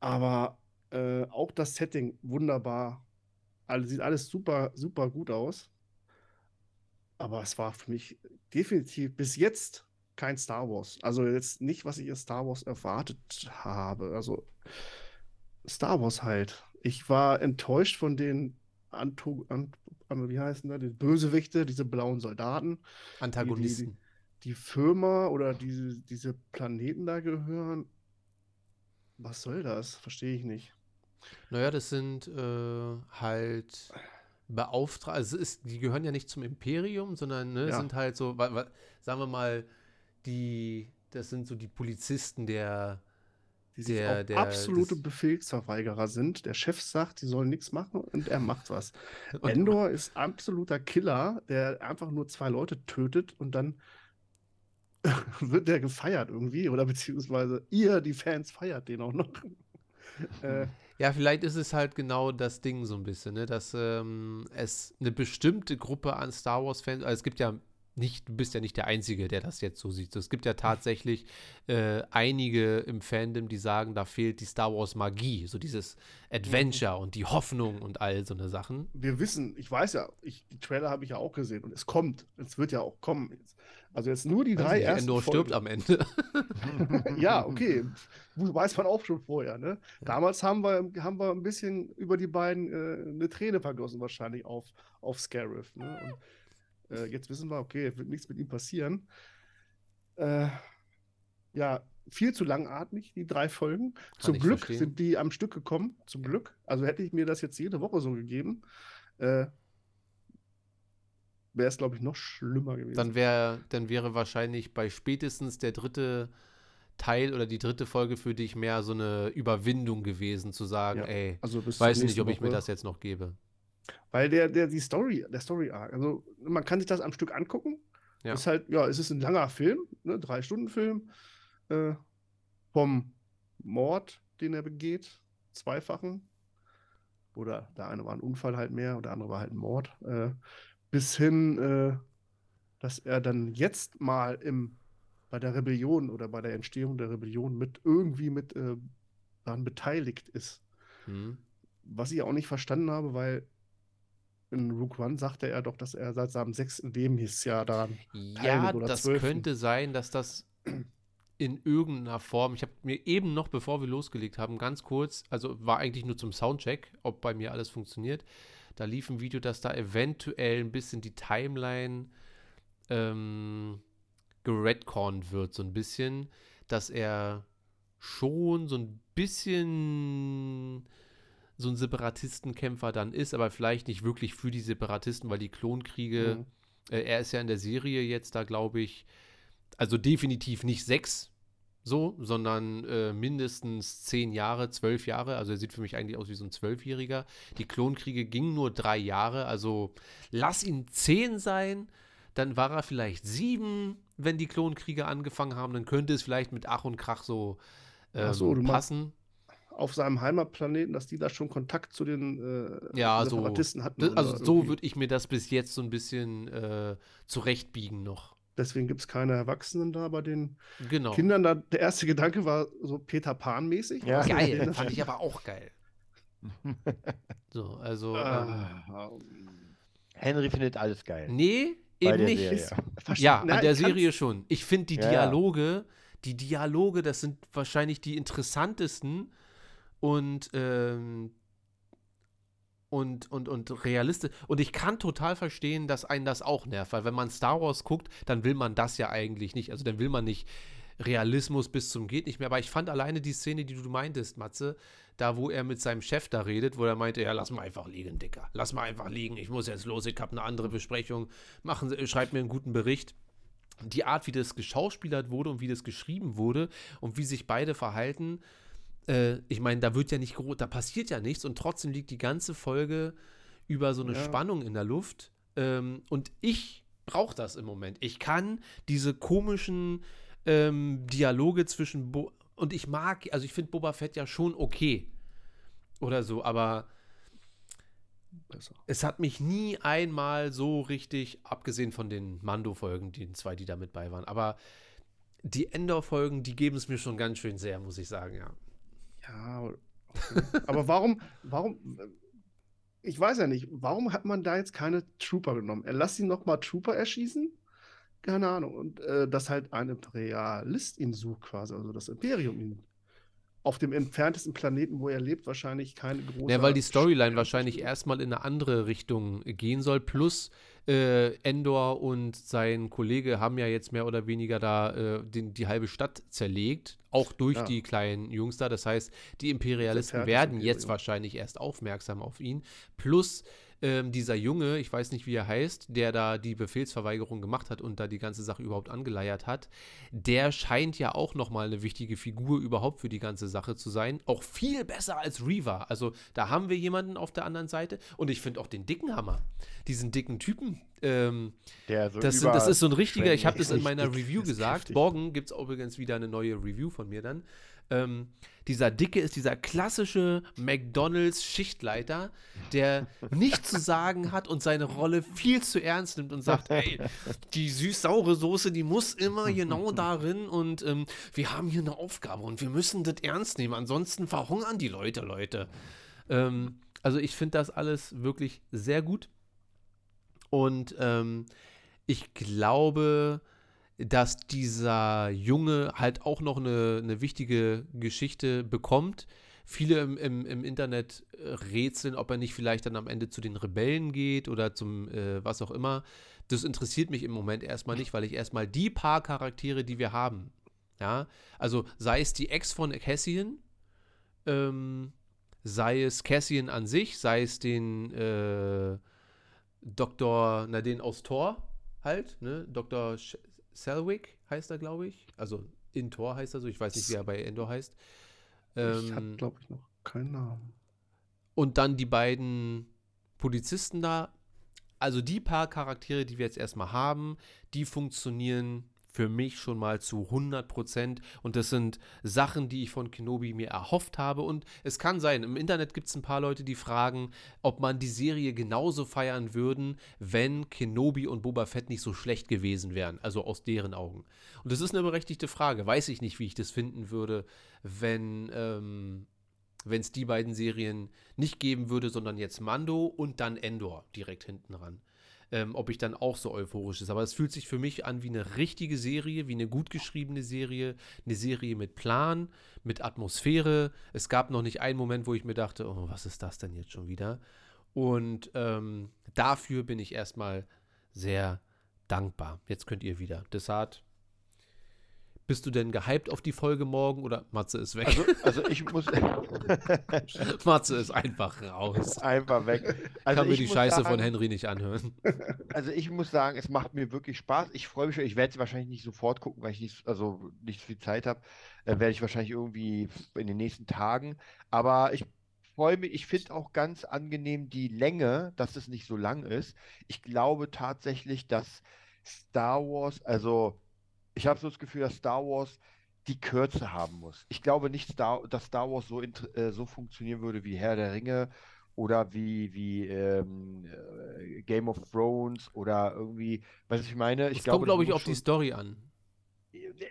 Aber äh, auch das Setting wunderbar. Also sieht alles super, super gut aus. Aber es war für mich definitiv bis jetzt kein Star Wars. Also jetzt nicht, was ich aus Star Wars erwartet habe. Also Star Wars halt. Ich war enttäuscht von den Anto, an, an, wie heißen da, die Bösewichte, diese blauen Soldaten Antagonisten. die Firma oder diese, diese Planeten da gehören. Was soll das? Verstehe ich nicht. Naja, das sind äh, halt Beauftragte. Also ist, die gehören ja nicht zum Imperium, sondern ne, Ja. sind halt so, sagen wir mal, die, das sind so die Polizisten der, Die sich Der- der- absolute das- Befehlsverweigerer sind. Der Chef sagt, die sollen nichts machen und er macht was. Endor ist absoluter Killer, der einfach nur zwei Leute tötet und dann wird der gefeiert irgendwie oder beziehungsweise ihr, die Fans, feiert den auch noch. äh, Ja, vielleicht ist es halt genau das Ding so ein bisschen, ne? dass ähm, es eine bestimmte Gruppe an Star Wars-Fans, also es gibt ja nicht, du bist ja nicht der Einzige, der das jetzt so sieht. Es gibt ja tatsächlich äh, einige im Fandom, die sagen, da fehlt die Star Wars-Magie, so dieses Adventure und die Hoffnung und all so eine Sachen. wir wissen, ich weiß ja, ich, die Trailer habe ich ja auch gesehen und es kommt. Es wird ja auch kommen. Also jetzt nur die drei nicht, ersten Endor stirbt am Ende. ja, okay. Weiß man auch schon vorher, ne? Damals haben wir, haben wir ein bisschen über die beiden äh, eine Träne vergossen, wahrscheinlich auf, auf Scarif. Ne? Und äh, jetzt wissen wir, okay, wird nichts mit ihm passieren. Äh, ja, viel zu langatmig, die drei Folgen. Zum ich Glück verstehen. sind die am Stück gekommen. Zum Glück. Also hätte ich mir das jetzt jede Woche so gegeben, äh, wäre es, glaube ich, noch schlimmer gewesen. Dann, wär, dann wäre wahrscheinlich bei spätestens der dritte Teil oder die dritte Folge für dich mehr so eine Überwindung gewesen, zu sagen, Ja, ey, also weiß nicht, ob ich mir das jetzt noch gebe. Weil der, der, die Story, der Story Arc, also man kann sich das am Stück angucken. Ja. Ist halt, ja, es ist ein langer Film, ne, drei Stunden Film, äh, vom Mord, den er begeht, zweifachen. Oder der eine war ein Unfall halt mehr, und der andere war halt ein Mord. Äh, bis hin, äh, dass er dann jetzt mal im, bei der Rebellion oder bei der Entstehung der Rebellion mit irgendwie mit äh, daran beteiligt ist. Hm. Was ich auch nicht verstanden habe, weil in Rook One sagte er doch, dass er seit seinem sechsten Lebensjahr daran. Ja, das Zwölften. könnte sein, dass das in irgendeiner Form, ich habe mir eben noch, bevor wir losgelegt haben, ganz kurz, also war eigentlich nur zum Soundcheck, ob bei mir alles funktioniert, da lief ein Video, dass da eventuell ein bisschen die Timeline ähm, geredcornt wird, so ein bisschen, dass er schon so ein bisschen so ein Separatistenkämpfer dann ist, aber vielleicht nicht wirklich für die Separatisten, weil die Klonkriege Mhm. äh, er ist ja in der Serie jetzt da, glaube ich, also definitiv nicht sechs so, sondern äh, mindestens zehn Jahre, zwölf Jahre. Also er sieht für mich eigentlich aus wie so ein Zwölfjähriger. Die Klonkriege gingen nur drei Jahre, also lass ihn zehn sein, dann war er vielleicht sieben, wenn die Klonkriege angefangen haben. Dann könnte es vielleicht mit Ach und Krach so, ähm, so, passen. Auf seinem Heimatplaneten, dass die da schon Kontakt zu den äh, Ja, so. Separatisten hatten. Das, also so würde ich mir das bis jetzt so ein bisschen äh, zurechtbiegen noch. Deswegen gibt es keine Erwachsenen da bei den Genau. Kindern. Da, der erste Gedanke war so Peter Pan-mäßig. Ja. Geil, den- fand ich aber auch geil. So, also. Ähm, Ah, Henry findet alles geil. nee, Bei eben der nicht. Serie. ist- Ja, Na, an der Serie schon. Ich finde die Ja, ja. Dialoge, die Dialoge, das sind wahrscheinlich die interessantesten und ähm, und, und, und realistisch. Und ich kann total verstehen, dass einen das auch nervt, weil wenn man Star Wars guckt, dann will man das ja eigentlich nicht. Also dann will man nicht Realismus bis zum geht nicht mehr. Aber ich fand alleine die Szene, die du meintest, Matze, da wo er mit seinem Chef da redet, wo er meinte, ja, lass mal einfach liegen, Dicker. Lass mal einfach liegen. Ich muss jetzt los, ich habe eine andere Besprechung. Machen Sie, schreibt mir einen guten Bericht die Art, wie das geschauspielert wurde und wie das geschrieben wurde und wie sich beide verhalten, äh, ich meine, da wird ja nicht gro- da passiert ja nichts und trotzdem liegt die ganze Folge über so eine Ja. Spannung in der Luft. Ähm, und ich brauche das im Moment. Ich kann diese komischen ähm, Dialoge zwischen Bo und ich mag, also ich finde Boba Fett ja schon okay oder so, aber Besser. es hat mich nie einmal so richtig, abgesehen von den Mando-Folgen, die zwei, die da mit bei waren, aber die Endor-Folgen, die geben es mir schon ganz schön sehr, muss ich sagen, ja. Ja, okay. aber warum, warum, ich weiß ja nicht, warum hat man da jetzt keine Trooper genommen? Er lässt ihn nochmal Trooper erschießen? Keine Ahnung. Und äh, dass halt ein Imperialist ihn sucht quasi, also das Imperium ihn auf dem entferntesten Planeten, wo er lebt, wahrscheinlich keine große. Ja, weil die Storyline Sch- wahrscheinlich erstmal in eine andere Richtung gehen soll. Plus äh, Endor und sein Kollege haben ja jetzt mehr oder weniger da äh, den, die halbe Stadt zerlegt. Auch durch Ja. die kleinen Jungs da. Das heißt, die Imperialisten werden jetzt wahrscheinlich erst aufmerksam auf ihn. Plus ähm, dieser Junge, ich weiß nicht, wie er heißt, der da die Befehlsverweigerung gemacht hat und da die ganze Sache überhaupt angeleiert hat, der scheint ja auch nochmal eine wichtige Figur überhaupt für die ganze Sache zu sein. Auch viel besser als Reaver. Also da haben wir jemanden auf der anderen Seite. Und ich finde auch den dicken Hammer. Diesen dicken Typen. Ähm, Der so das, sind, das ist so ein richtiger, ich habe das in meiner Review gesagt. Morgen gibt es übrigens wieder eine neue Review von mir dann. Ähm, dieser Dicke ist dieser klassische McDonalds-Schichtleiter, der nichts zu sagen hat und seine Rolle viel zu ernst nimmt und sagt, ey, die süß-saure Soße, die muss immer genau darin und ähm, wir haben hier eine Aufgabe und wir müssen das ernst nehmen, ansonsten verhungern die Leute, Leute. Ähm, also ich finde das alles wirklich sehr gut. Und ähm, ich glaube, dass dieser Junge halt auch noch eine, eine wichtige Geschichte bekommt. Viele im, im, im Internet rätseln, ob er nicht vielleicht dann am Ende zu den Rebellen geht oder zum äh, was auch immer. Das interessiert mich im Moment erstmal nicht, weil ich erstmal die paar Charaktere, die wir haben, ja, also sei es die Ex von Cassian, ähm, sei es Cassian an sich, sei es den äh, Dr. na den aus Thor halt, ne? Dr. Sh- Selwick heißt er, glaube ich. Also in Thor heißt er so, ich weiß nicht, wie er bei Endor heißt. Ich Ähm, habe, glaube ich, noch keinen Namen. und dann die beiden Polizisten da. Also die paar Charaktere, die wir jetzt erstmal haben, die funktionieren für mich schon mal zu 100 Prozent. Und das sind Sachen, die ich von Kenobi mir erhofft habe. Und es kann sein, im Internet gibt es ein paar Leute, die fragen, ob man die Serie genauso feiern würden, wenn Kenobi und Boba Fett nicht so schlecht gewesen wären. Also aus deren Augen. Und das ist eine berechtigte Frage. Weiß ich nicht, wie ich das finden würde, wenn ähm, wenn es die beiden Serien nicht geben würde, sondern jetzt Mando und dann Endor direkt hinten ran. Ähm, ob ich dann auch so euphorisch ist. Aber es fühlt sich für mich an wie eine richtige Serie, wie eine gut geschriebene Serie, eine Serie mit Plan, mit Atmosphäre. Es gab noch nicht einen Moment, wo ich mir dachte, oh, was ist das denn jetzt schon wieder? Und ähm, dafür bin ich erstmal sehr dankbar. Jetzt könnt ihr wieder. Deshalb, bist du denn gehypt auf die Folge morgen oder Matze ist weg? Also, also ich muss Matze ist einfach raus. einfach weg. Also Kann mir die Scheiße sagen, von Henry nicht anhören. Also ich muss sagen, es macht mir wirklich Spaß. Ich freue mich schon. Ich werde es wahrscheinlich nicht sofort gucken, weil ich nicht, also nicht so viel Zeit habe. Äh, werde ich wahrscheinlich irgendwie in den nächsten Tagen. Aber ich freue mich. Ich finde auch ganz angenehm die Länge, dass es nicht so lang ist. Ich glaube tatsächlich, dass Star Wars, also ich habe so das Gefühl, dass Star Wars die Kürze haben muss. Ich glaube nicht, Star, dass Star Wars so, äh, so funktionieren würde wie Herr der Ringe oder wie, wie ähm, Game of Thrones oder irgendwie, was ich meine? Ich Es glaube, kommt, glaube das ich, auf die Story an.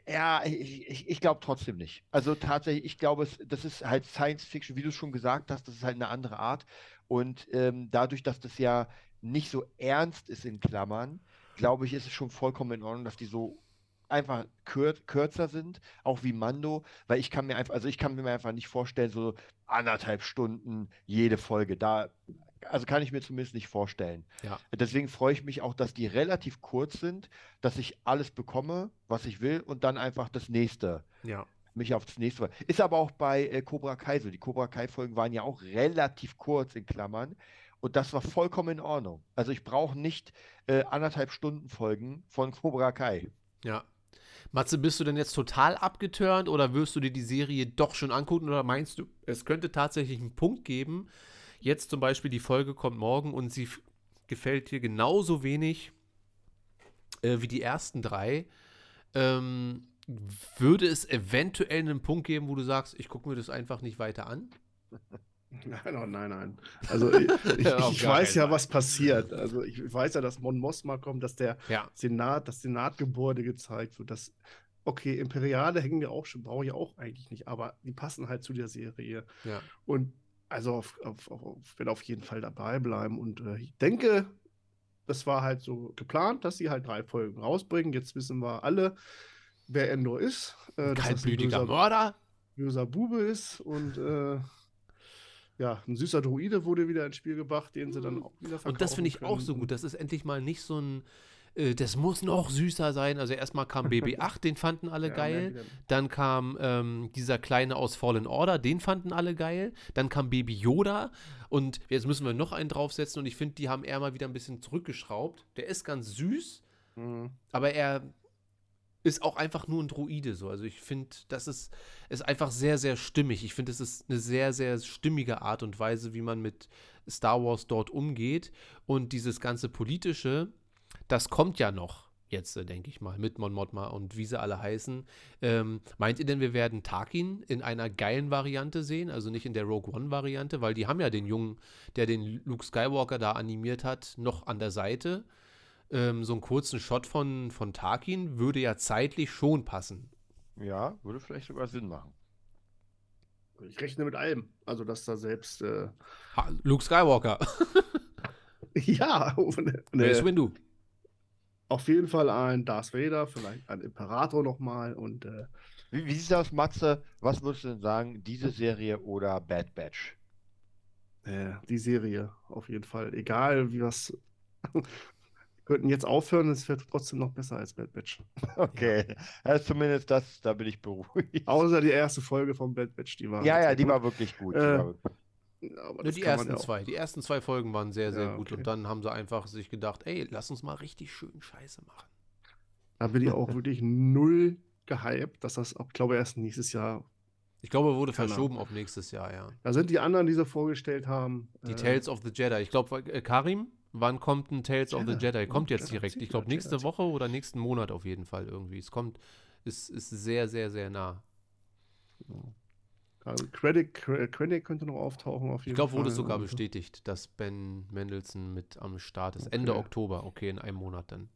Ja, ich, ich, ich glaube trotzdem nicht. Also tatsächlich, ich glaube, es, das ist halt Science Fiction, wie du schon gesagt hast, das ist halt eine andere Art. Und ähm, dadurch, dass das ja nicht so ernst ist in Klammern, glaube ich, ist es schon vollkommen in Ordnung, dass die so einfach kür kürzer sind, auch wie Mando, weil ich kann mir einfach, also ich kann mir einfach nicht vorstellen, so anderthalb Stunden jede Folge. Da, also kann ich mir zumindest nicht vorstellen. Ja. Deswegen freue ich mich auch, dass die relativ kurz sind, dass ich alles bekomme, was ich will, und dann einfach das nächste, Ja. mich auf das nächste. Ist aber auch bei äh, Cobra Kai so. Die Cobra Kai-Folgen waren ja auch relativ kurz in Klammern. Und das war vollkommen in Ordnung. Also ich brauche nicht äh, anderthalb Stunden Folgen von Cobra Kai. Ja. Matze, bist du denn jetzt total abgeturnt oder wirst du dir die Serie doch schon angucken oder meinst du, es könnte tatsächlich einen Punkt geben? Jetzt zum Beispiel die Folge kommt morgen und sie gefällt dir genauso wenig äh, wie die ersten drei. Ähm, würde es eventuell einen Punkt geben, wo du sagst, ich gucke mir das einfach nicht weiter an? Nein, oh, nein, nein. Also ich, Auf ich weiß ja, was passiert. Also ich weiß ja, dass Mon Mothma kommt, dass der Ja. Senat, das Senatgebäude gezeigt wird. Das, okay, Imperiale hängen wir auch schon, brauche ich auch eigentlich nicht, aber die passen halt zu der Serie. Ja. Und also auf, auf, auf, werde auf jeden Fall dabei bleiben. Und äh, ich denke, das war halt so geplant, dass sie halt drei Folgen rausbringen. Jetzt wissen wir alle, wer Endor ist. Äh, Kaltblütiger Mörder? böser Bube ist und äh, ja, ein süßer Druide wurde wieder ins Spiel gebracht, den sie dann auch wieder Und das finde ich verkaufen auch so können. gut. Das ist endlich mal nicht so ein, äh, das muss noch süßer sein. Also erstmal kam BB8, den fanden alle Ja, geil. wieder- Dann kam ähm, dieser kleine aus Fallen Order, den fanden alle geil. Dann kam Baby Yoda und jetzt müssen wir noch einen draufsetzen und ich finde, die haben eher mal wieder ein bisschen zurückgeschraubt. Der ist ganz süß, Mhm. aber er ist auch einfach nur ein Druide so. Also ich finde, das ist, ist einfach sehr, sehr stimmig. Ich finde, es ist eine sehr, sehr stimmige Art und Weise, wie man mit Star Wars dort umgeht. Und dieses ganze politische, das kommt ja noch jetzt, äh, denke ich mal, mit Mon Mothma und wie sie alle heißen. Ähm, meint ihr denn, wir werden Tarkin in einer geilen Variante sehen? Also nicht in der Rogue One-Variante, weil die haben ja den Jungen, der den Luke Skywalker da animiert hat, noch an der Seite. Ähm, so einen kurzen Shot von, von Tarkin würde ja zeitlich schon passen. Ja, würde vielleicht sogar Sinn machen. Ich rechne mit allem. Also, dass da selbst, äh, Ha, Luke Skywalker. ja, ne, ne, Windu. auf jeden Fall ein Darth Vader, vielleicht ein Imperator nochmal und äh, Wie, wie sieht das aus, Matze? Was würdest du denn sagen, diese Serie oder Bad Batch? äh, die Serie auf jeden Fall. Egal, wie was. Könnten jetzt aufhören, es wird trotzdem noch besser als Bad Batch. Okay, also zumindest das, da bin ich beruhigt. Außer die erste Folge von Bad Batch, die war. Ja, ja, die gut. war wirklich gut. die Äh, war wirklich- Nur die ersten ja zwei. Die ersten zwei Folgen waren sehr, sehr Ja, gut. okay. Und dann haben sie einfach sich gedacht, ey, lass uns mal richtig schön Scheiße machen. Da bin ich auch wirklich null gehypt, dass das auch, glaube ich, erst nächstes Jahr. Ich glaube, wurde Keine verschoben auf nächstes Jahr, ja. Da sind die anderen, die sie vorgestellt haben. Die äh, Tales of the Jedi. Ich glaube, äh, Karim, wann kommt ein Tales of the Jedi. Jedi? Kommt jetzt Jedi, direkt. Jedi, Ich glaube, Jedi, nächste Jedi. Woche oder nächsten Monat auf jeden Fall irgendwie. Es kommt, ist, ist sehr, sehr, sehr nah. Also Credit, Cre- Credit könnte noch auftauchen auf Ich jeden glaube, Fall. wurde sogar und- bestätigt, dass Ben Mendelssohn mit am Start ist. Ende Okay. Oktober, okay, in einem Monat dann.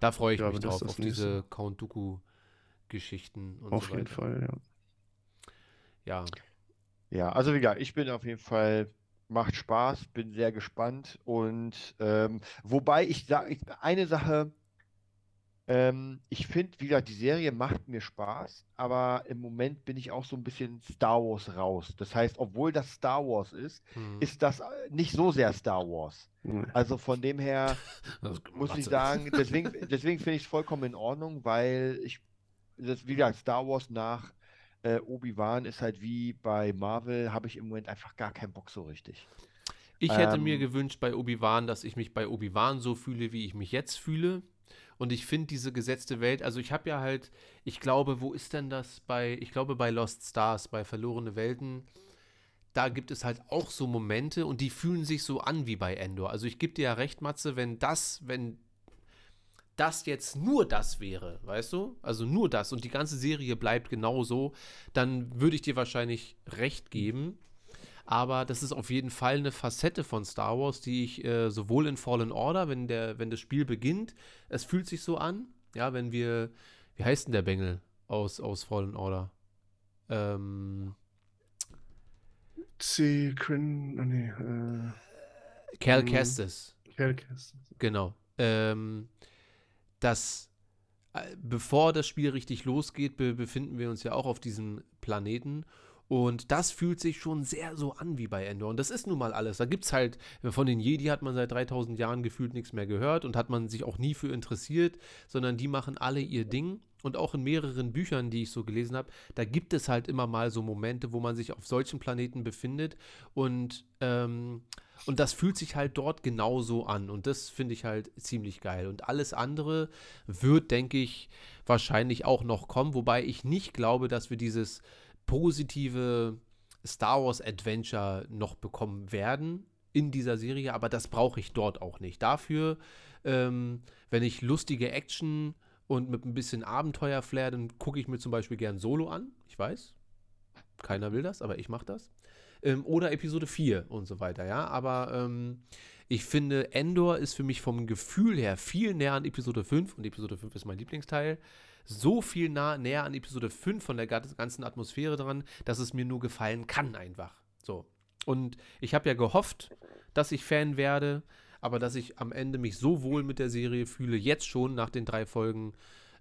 Da freue ich Ja, mich drauf, auf diese. Count Dooku-Geschichten und Auf so jeden. Fall, ja. Ja, Ja, also wie gesagt, ich bin auf jeden Fall, macht Spaß, bin sehr gespannt und ähm, wobei ich sage, eine Sache, ähm, ich finde, wie gesagt, die Serie macht mir Spaß, aber im Moment bin ich auch so ein bisschen Star Wars raus. Das heißt, obwohl das Star Wars ist, hm. ist das äh, nicht so sehr Star Wars. Also von dem her muss ich sagen, deswegen, deswegen finde ich es vollkommen in Ordnung, weil ich, das, wie gesagt, Star Wars nach äh, Obi-Wan ist halt wie bei Marvel, habe ich im Moment einfach gar keinen Bock so richtig. Ich hätte mir Ähm, gewünscht bei Obi-Wan, dass ich mich bei Obi-Wan so fühle, wie ich mich jetzt fühle. Und ich finde diese gesetzte Welt, also ich habe ja halt, ich glaube, wo ist denn das bei, ich glaube bei Lost Stars, bei Verlorene Welten, da gibt es halt auch so Momente und die fühlen sich so an wie bei Endor. Also ich gebe dir ja recht, Matze, wenn das, wenn das jetzt nur das wäre, weißt du? Also nur das und die ganze Serie bleibt genau so, dann würde ich dir wahrscheinlich recht geben. Aber das ist auf jeden Fall eine Facette von Star Wars, die ich äh, sowohl in Fallen Order, wenn, der, wenn das Spiel beginnt, es fühlt sich so an, ja, wenn wir, wie heißt denn der Bengel aus, aus Fallen Order? Ähm, C. Crin, ah, nee, äh, Cal Mhm. Kestis. Hellcast. Genau. Ähm, das, äh, bevor das Spiel richtig losgeht, be befinden wir uns ja auch auf diesem Planeten. Und das fühlt sich schon sehr so an wie bei Endor. Und das ist nun mal alles. Da gibt es halt, von den Jedi hat man seit 3000 Jahren gefühlt nichts mehr gehört und hat man sich auch nie für interessiert, sondern die machen alle ihr Ding. Und auch in mehreren Büchern, die ich so gelesen habe, da gibt es halt immer mal so Momente, wo man sich auf solchen Planeten befindet. Und, ähm, und das fühlt sich halt dort genauso an. Und das finde ich halt ziemlich geil. Und alles andere wird, denke ich, wahrscheinlich auch noch kommen. Wobei ich nicht glaube, dass wir dieses positive Star Wars Adventure noch bekommen werden in dieser Serie. Aber das brauche ich dort auch nicht. Dafür, ähm, wenn ich lustige Action und mit ein bisschen Abenteuer-Flair, dann gucke ich mir zum Beispiel gern Solo an. Ich weiß, keiner will das, aber ich mache das. Ähm, oder Episode 4 und so weiter, ja. Aber ähm, ich finde, Endor ist für mich vom Gefühl her viel näher an Episode 5 und Episode 5 ist mein Lieblingsteil. So viel nah, näher an Episode 5 von der ga- ganzen Atmosphäre dran, dass es mir nur gefallen kann, einfach. So. Und ich habe ja gehofft, dass ich Fan werde, aber dass ich am Ende mich so wohl mit der Serie fühle, jetzt schon nach den drei Folgen,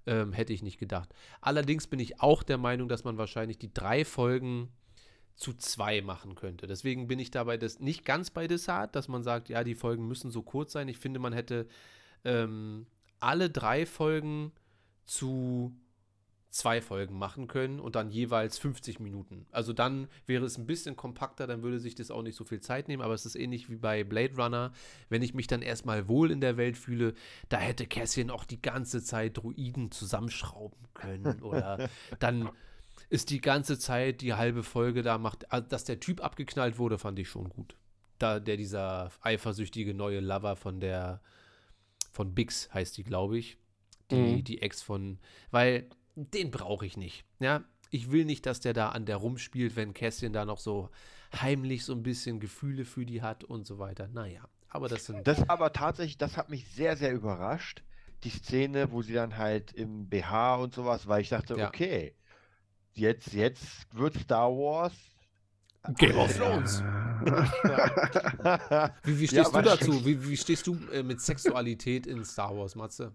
ähm, hätte ich nicht gedacht. Allerdings bin ich auch der Meinung, dass man wahrscheinlich die drei Folgen zu zwei machen könnte. Deswegen bin ich dabei das nicht ganz bei Desart, dass man sagt, ja, die Folgen müssen so kurz sein. Ich finde, man hätte ähm, alle drei Folgen zu zwei Folgen machen können und dann jeweils 50 Minuten. Also dann wäre es ein bisschen kompakter, dann würde sich das auch nicht so viel Zeit nehmen, aber es ist ähnlich wie bei Blade Runner. Wenn ich mich dann erstmal wohl in der Welt fühle, da hätte Cassian auch die ganze Zeit Druiden zusammenschrauben können oder dann ist die ganze Zeit die halbe Folge da macht, also, dass der Typ abgeknallt wurde, fand ich schon gut. Da der dieser eifersüchtige neue Lover von der von Bix heißt die, glaube ich, die Mhm. die Ex von, weil den brauche ich nicht. Ja, ich will nicht, dass der da an der rumspielt, wenn Kästchen da noch so heimlich so ein bisschen Gefühle für die hat und so weiter. Naja, aber das sind Das aber tatsächlich, das hat mich sehr, sehr überrascht. Die Szene, wo sie dann halt im BH und sowas, weil ich dachte, Ja. okay, jetzt, jetzt wird Star Wars. Game of Thrones. Wie, wie stehst Ja, du dazu? Wie, wie stehst du äh, mit Sexualität in Star Wars, Matze?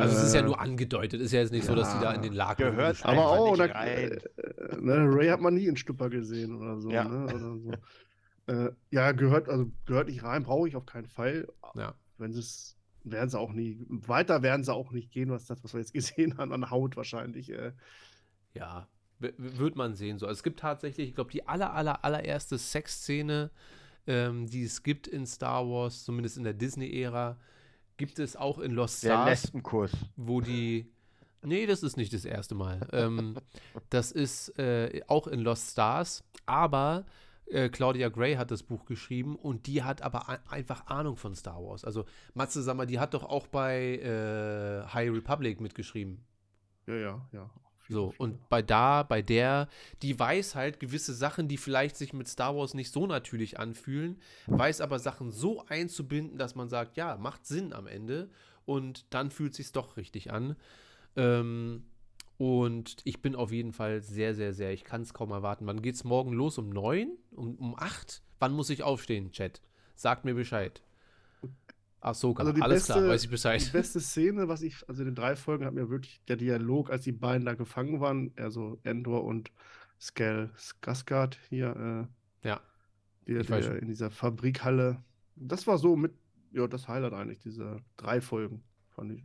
Also es ist ja nur angedeutet, ist ja jetzt nicht so, dass die da in den Laken Gehört Aber auch, nicht da, rein. äh, ne, Ray hat man nie in Stupper gesehen oder so. Ja. Ne, oder so. Äh, ja, gehört, also gehört nicht rein, brauche ich auf keinen Fall. Ja. Wenn sie es, werden sie auch nie, weiter werden sie auch nicht gehen, was das, was wir jetzt gesehen haben, an Haut wahrscheinlich. Äh, Ja, wird man sehen. So. Also es gibt tatsächlich, ich glaube, die aller, aller, allererste Sexszene, ähm, die es gibt in Star Wars, zumindest in der Disney-Ära, gibt es auch in Lost Der Stars, Lesbenkurs. wo die. Nee, das ist nicht das erste Mal. ähm, das ist äh, auch in Lost Stars, aber äh, Claudia Gray hat das Buch geschrieben und die hat aber einfach Ahnung von Star Wars. Also Matze, sag mal, die hat doch auch bei äh, High Republic mitgeschrieben. ja, ja, ja. So, und bei da, bei der, die weiß halt gewisse Sachen, die vielleicht sich mit Star Wars nicht so natürlich anfühlen, weiß aber Sachen so einzubinden, dass man sagt, ja, macht Sinn am Ende und dann fühlt sich's doch richtig an. Ähm, und ich bin auf jeden Fall sehr, sehr, sehr, ich kann es kaum erwarten. Wann geht's morgen los? Um neun? Um, um acht? Wann muss ich aufstehen, Chat? Sagt mir Bescheid. Ach so, Also die alles klar, beste- weiß ich Die Bescheid. beste Szene, was ich, also in den drei Folgen hat mir wirklich der Dialog, als die beiden da gefangen waren, also Endor und Skell Skarsgård hier, Ja. äh, die, weiß die, schon. in dieser Fabrikhalle. Das war so mit, ja, das Highlight eigentlich, diese drei Folgen, fand ich.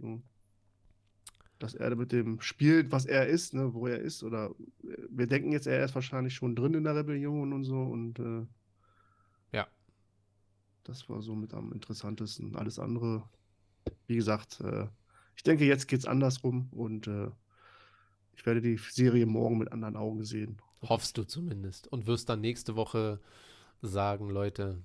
Dass er mit dem spielt, was er ist, ne, wo er ist, oder äh, wir denken jetzt, er ist wahrscheinlich schon drin in der Rebellion und so und äh, Ja. Das war so mit am interessantesten. Alles andere, wie gesagt, äh, ich denke, jetzt geht es andersrum und äh, ich werde die Serie morgen mit anderen Augen sehen. Hoffst du zumindest. Und wirst dann nächste Woche sagen, Leute,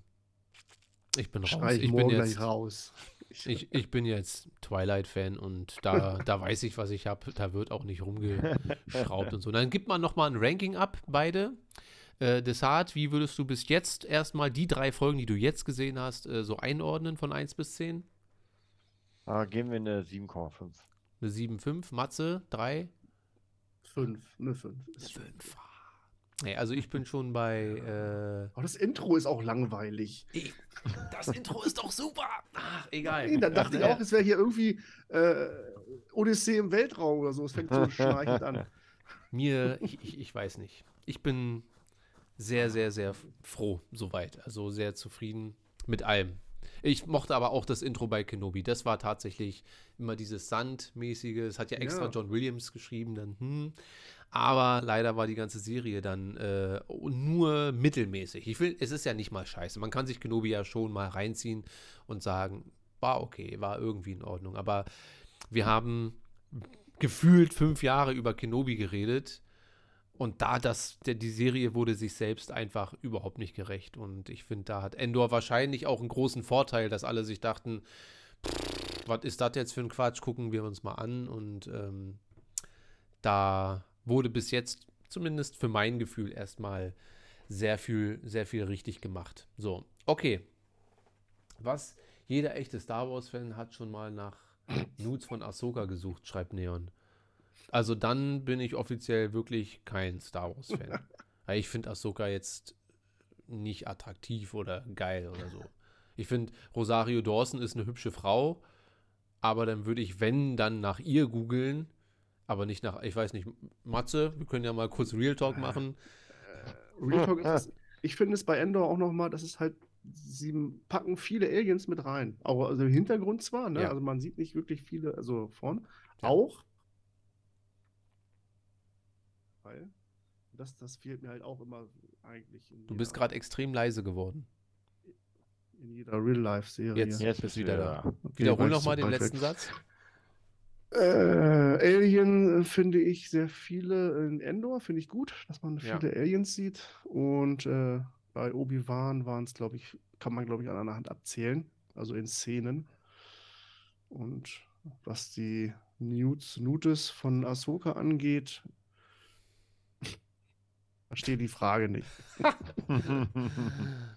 ich bin raus. Ich Ich bin jetzt, raus. Ich, ich bin jetzt Twilight-Fan und da, da weiß ich, was ich habe. Da wird auch nicht rumgeschraubt und so. Dann gibt man nochmal ein Ranking ab, beide. Äh, Desart, wie würdest du bis jetzt erstmal die drei Folgen, die du jetzt gesehen hast, äh, so einordnen von 1 bis 10? Ah, geben wir eine 7,5. Eine 7,5. Matze, 3? Fünf, eine fünf. Eine 5. Nee, also ich bin schon bei. Äh, Aber das Intro ist auch langweilig. das Intro ist doch super. Ach, egal. Nee, dann dachte ich auch, es wäre hier irgendwie äh, Odyssee im Weltraum oder so. Es fängt so schnarchend an. Mir, ich, ich, ich weiß nicht. Ich bin sehr, sehr, sehr froh soweit. Also sehr zufrieden mit allem. Ich mochte aber auch das Intro bei Kenobi. Das war tatsächlich immer dieses Sandmäßige. Es hat ja extra Ja. John Williams geschrieben, dann, hm. Aber leider war die ganze Serie dann äh, nur mittelmäßig. Ich will, es ist ja nicht mal scheiße. Man kann sich Kenobi ja schon mal reinziehen und sagen, war okay, war irgendwie in Ordnung. Aber wir haben gefühlt fünf Jahre über Kenobi geredet. Und da das, der, die Serie wurde sich selbst einfach überhaupt nicht gerecht. Und ich finde, da hat Endor wahrscheinlich auch einen großen Vorteil, dass alle sich dachten, "Pff, was ist das jetzt für ein Quatsch? Gucken wir uns mal an. Und ähm, da wurde bis jetzt, zumindest für mein Gefühl, erstmal sehr viel, sehr viel richtig gemacht. So, okay. Was jeder echte Star Wars-Fan hat schon mal nach Nudes von Ahsoka gesucht, schreibt Neon. Also dann bin ich offiziell wirklich kein Star Wars-Fan. Ich finde Ahsoka jetzt nicht attraktiv oder geil oder so. Ich finde, Rosario Dawson ist eine hübsche Frau, aber dann würde ich, wenn, dann nach ihr googeln, aber nicht nach, ich weiß nicht, Matze, wir können ja mal kurz Real Talk machen. Real Talk ist, ich finde es bei Endor auch nochmal, dass es halt, sie packen viele Aliens mit rein. Auch also im Hintergrund zwar, ne? Ja. Also man sieht nicht wirklich viele, also vorn. Ja. Auch. Weil das, das fehlt mir halt auch immer eigentlich in Du bist gerade extrem leise geworden. in jeder Real-Life-Serie. Jetzt. Jetzt bist du wieder da. Okay, Wiederhol nochmal den letzten. Satz. Äh, Alien äh, finde ich sehr viele in Endor, finde ich gut, dass man Ja. viele Aliens sieht. Und äh, bei Obi-Wan waren es, glaube ich, kann man, glaube ich, an einer Hand abzählen, also in Szenen. Und was die Newts, Nutes von Ahsoka angeht, verstehe die Frage nicht.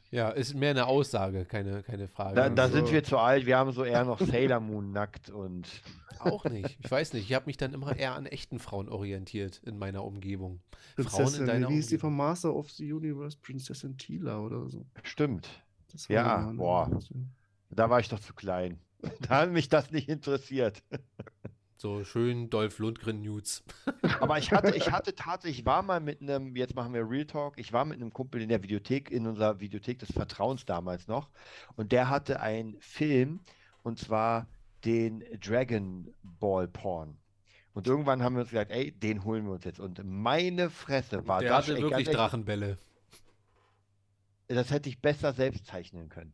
Ja, ist mehr eine Aussage, keine, keine Frage. Da, da sind Also- wir zu alt. Wir haben so eher noch Sailor Moon nackt und Auch nicht. Ich weiß nicht. Ich habe mich dann immer eher an echten Frauen orientiert in meiner Umgebung. Frauen in Prinzessin, deiner wie hieß die vom Master of the Universe? Prinzessin Tila oder so. stimmt. Das Ja, boah. Da war ich doch zu klein. Da hat mich das nicht interessiert. So schön Dolph Lundgren Nudes. Aber ich hatte, ich hatte tatsächlich, ich war mal mit einem, jetzt machen wir Real Talk, ich war mit einem Kumpel in der Videothek, in unserer Videothek des Vertrauens damals noch. Und der hatte einen Film, und zwar den Dragon Ball Porn. Und irgendwann haben wir uns gesagt, ey, den holen wir uns jetzt. Und meine Fresse war Der das hatte ey, wirklich Drachenbälle. Das hätte ich besser selbst zeichnen können.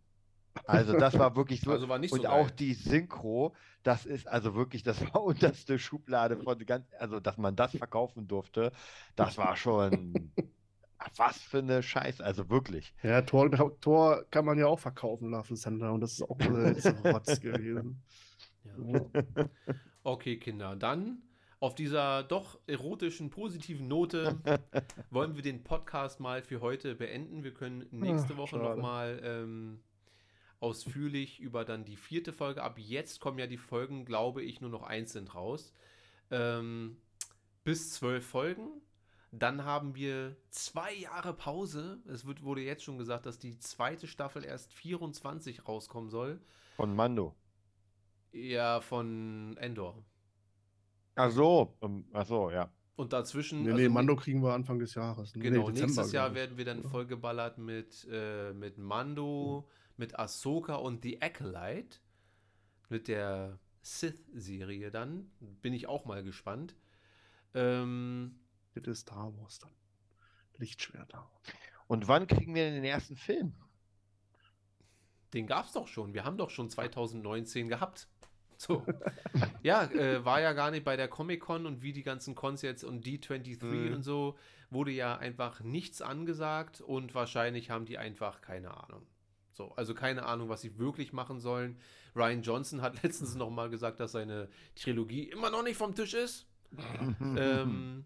Also das war wirklich so. Also war nicht so und auch geil. die Synchro, das ist also wirklich, das war unterste Schublade von ganz, also dass man das verkaufen durfte, das war schon was für eine Scheiße, also wirklich. Ja, Tor, Tor kann man ja auch verkaufen lassen, Sender, und das ist auch ein Rotz gewesen. Ja. Okay, Kinder, dann auf dieser doch erotischen, positiven Note wollen wir den Podcast mal für heute beenden. Wir können nächste Ach, Woche nochmal ähm, ausführlich über dann die vierte Folge. Ab jetzt kommen ja die Folgen, glaube ich, nur noch einzeln raus. Ähm, bis zwölf Folgen. Dann haben wir zwei Jahre Pause. Es wird, wurde jetzt schon gesagt, dass die zweite Staffel erst 24 rauskommen soll. Von Mando. Ja, von Endor. Ach so, um, ach so, ja. Und dazwischen. Nee, also nee, Mando kriegen wir Anfang des Jahres. ne? Genau, Nee, Dezember, nächstes Jahr werden wir dann Ja. vollgeballert mit, äh, mit Mando, mit Ahsoka und The Acolyte. Mit der Sith-Serie dann. Bin ich auch mal gespannt. Ähm, ist Star Wars dann. Lichtschwerter. Und wann kriegen wir denn den ersten Film? den gab es doch schon. Wir haben doch schon 2019 gehabt. So. ja, äh, war ja gar nicht bei der Comic-Con und wie die ganzen Cons jetzt und D23 Mhm. und so, wurde ja einfach nichts angesagt und wahrscheinlich haben die einfach keine Ahnung. So, also keine Ahnung, was sie wirklich machen sollen. Ryan Johnson hat letztens noch mal gesagt, dass seine Trilogie immer noch nicht vom Tisch ist. ähm,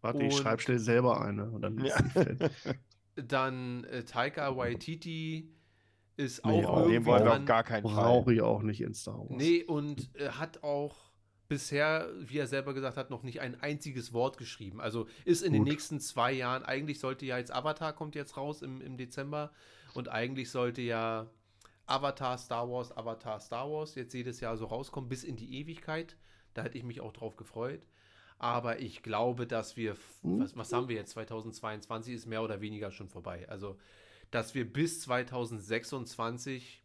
Warte, ich schreibe schnell selber eine. Und dann Ja. Dann äh, Taika Waititi ist Nee, auch Den irgendwie wollen wir auf gar keinen Fall. Brauche ich auch nicht in Star Wars. Nee, und äh, hat auch bisher, wie er selber gesagt hat, noch nicht ein einziges Wort geschrieben. Also ist in den Gut. nächsten zwei Jahren, eigentlich sollte ja jetzt Avatar kommt jetzt raus im, im Dezember und eigentlich sollte ja Avatar Star Wars, Avatar Star Wars jetzt jedes Jahr so rauskommen bis in die Ewigkeit. Da hätte ich mich auch drauf gefreut. Aber ich glaube, dass wir, Hm. was, was haben wir jetzt? 2022 ist mehr oder weniger schon vorbei. Also, dass wir bis 2026,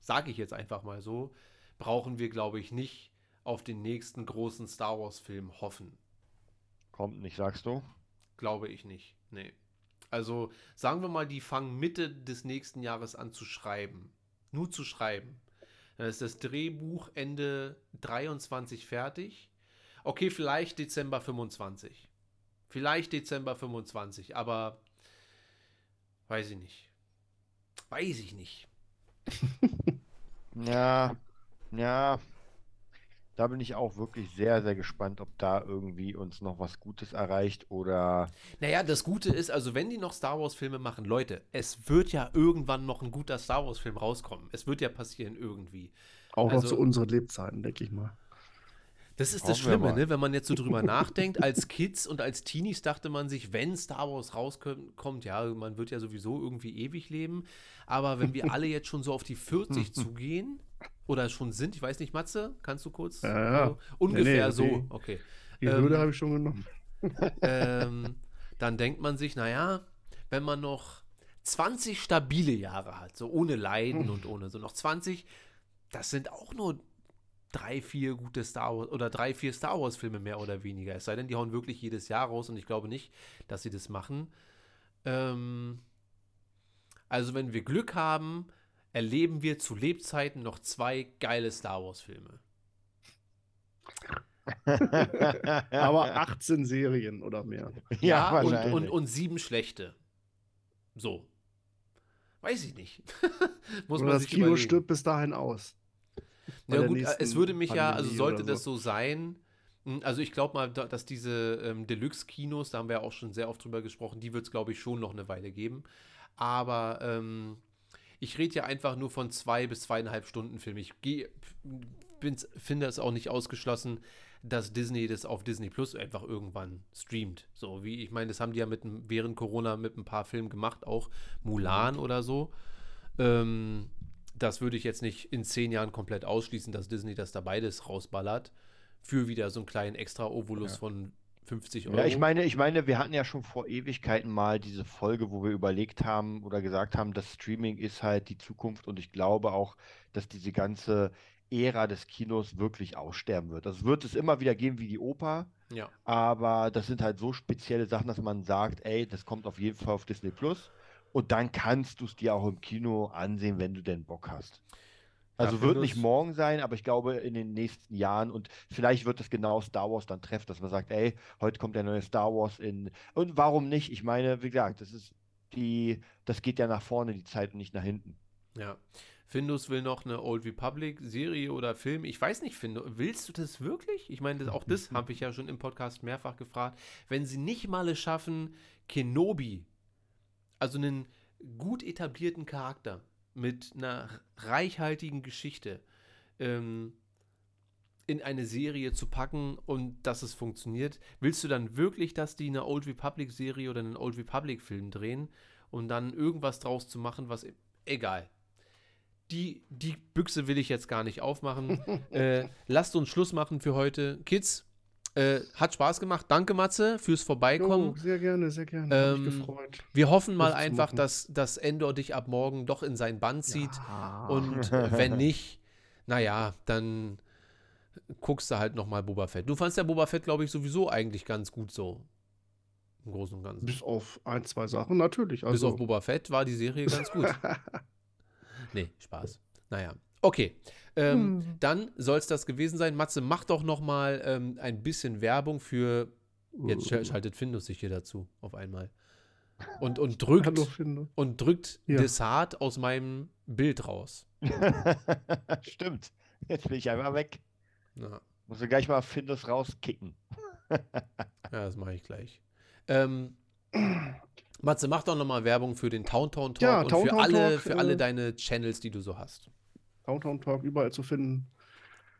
sage ich jetzt einfach mal so, brauchen wir, glaube ich, nicht auf den nächsten großen Star Wars-Film hoffen. Kommt nicht, sagst du? Glaube ich nicht. Nee. Also sagen wir mal, die fangen Mitte des nächsten Jahres an zu schreiben. Nur zu schreiben. Dann ist das Drehbuch Ende 23 fertig. Okay, vielleicht Dezember 25. Vielleicht Dezember 25, aber weiß ich nicht. Weiß ich nicht. Ja, ja. Da bin ich auch wirklich sehr, sehr gespannt, ob da irgendwie uns noch was Gutes erreicht oder. Naja, das Gute ist, also wenn die noch Star Wars-Filme machen, Leute, es wird ja irgendwann noch ein guter Star Wars-Film rauskommen. Es wird ja passieren irgendwie. Auch noch Also- zu unseren Lebzeiten, denke ich mal. Das ist das Hoffen Schlimme, ne? wenn man jetzt so drüber nachdenkt. Als Kids und als Teenies dachte man sich, wenn Star Wars rauskommt, ja, man wird ja sowieso irgendwie ewig leben. Aber wenn wir alle jetzt schon so auf die 40 zugehen oder schon sind, ich weiß nicht, Matze, kannst du kurz? Ja, ja. So, ungefähr Nee, nee, so, nee. okay. Die Ähm, Hürde habe ich schon genommen. ähm, dann denkt man sich, naja, wenn man noch 20 stabile Jahre hat, so ohne Leiden und ohne so noch 20, das sind auch nur drei, vier gute Star Wars oder drei, vier Star Wars Filme mehr oder weniger. Es sei denn, die hauen wirklich jedes Jahr raus und ich glaube nicht, dass sie das machen. Ähm, also wenn wir Glück haben, erleben wir zu Lebzeiten noch zwei geile Star Wars Filme. Aber 18 Serien oder mehr. ja, und, wahrscheinlich. und, und sieben schlechte. So. Weiß ich nicht. Muss Oder man das sich Kino überlegen. stirbt bis dahin aus. Bei Ja gut, äh, es würde mich ja, also Pandemie sollte oder das so sein. hm, Also ich glaube mal, da- dass diese ähm, Deluxe-Kinos, da haben wir ja auch schon sehr oft drüber gesprochen, die wird es, glaube ich, schon noch eine Weile geben. Aber ähm, ich rede ja einfach nur von zwei bis zweieinhalb Stunden Film. Ich geh, finde es auch nicht ausgeschlossen, dass Disney das auf Disney Plus einfach irgendwann streamt. So wie, ich meine, das haben die ja mit, während Corona mit ein paar Filmen gemacht, auch Mulan oder so. Ähm, das würde ich jetzt nicht in zehn Jahren komplett ausschließen, dass Disney das da beides rausballert. Für wieder so einen kleinen extra Ovolus von 50 Euro. Ja, ich meine, ich meine, wir hatten ja schon vor Ewigkeiten mal diese Folge, wo wir überlegt haben oder gesagt haben, das Streaming ist halt die Zukunft und ich glaube auch, dass diese ganze Ära des Kinos wirklich aussterben wird. Das wird es immer wieder geben wie die Oper, ja. aber das sind halt so spezielle Sachen, dass man sagt, ey, das kommt auf jeden Fall auf Disney Plus und dann kannst du es dir auch im Kino ansehen, wenn du denn Bock hast. Also Ja, wird nicht morgen sein, aber ich glaube in den nächsten Jahren und vielleicht wird es genau Star Wars dann treffen, dass man sagt, ey, heute kommt der neue Star Wars in und warum nicht? Ich meine, wie gesagt, das ist die, das geht ja nach vorne die Zeit und nicht nach hinten. Ja. Findus will noch eine Old Republic Serie oder Film. Ich weiß nicht, Findus, willst du das wirklich? Ich meine, das, auch das habe ich ja schon im Podcast mehrfach gefragt. Wenn sie nicht mal es schaffen, Kenobi, also einen gut etablierten Charakter mit einer reichhaltigen Geschichte, ähm, in eine Serie zu packen und dass es funktioniert, willst du dann wirklich, dass die eine Old Republic Serie oder einen Old Republic Film drehen und dann irgendwas draus zu machen, was egal. Die, die Büchse will ich jetzt gar nicht aufmachen. äh, lasst uns Schluss machen für heute. Kids, äh, hat Spaß gemacht. Danke, Matze, fürs Vorbeikommen. Oh, sehr gerne, sehr gerne. Hab mich Ähm, gefreut. Wir hoffen mal einfach, dass, dass Endor dich ab morgen doch in sein Band zieht. Ja. Und äh, wenn nicht, naja, dann guckst du halt nochmal Boba Fett. Du fandst ja Boba Fett, glaube ich, sowieso eigentlich ganz gut so. Im Großen und Ganzen. Bis auf ein, zwei Sachen, natürlich. Bis Also, auf Boba Fett war die Serie ganz gut. nee, Spaß. Naja. Okay. Ähm, Hm. Dann soll es das gewesen sein. Matze, mach doch noch mal ähm, ein bisschen Werbung für. Jetzt sch- schaltet Findus sich hier dazu auf einmal. Und, und drückt, Hallo, und drückt Ja. Desart aus meinem Bild raus. Stimmt. Jetzt bin ich einfach weg. Ja, Muss ich gleich mal Findus rauskicken. ja das mache ich gleich. Ähm, Matze, mach doch nochmal Werbung für den Towntown Talk Ja, und Towntown für, alle, Talk, für alle äh, deine Channels, die du so hast. Downtown Talk überall zu finden.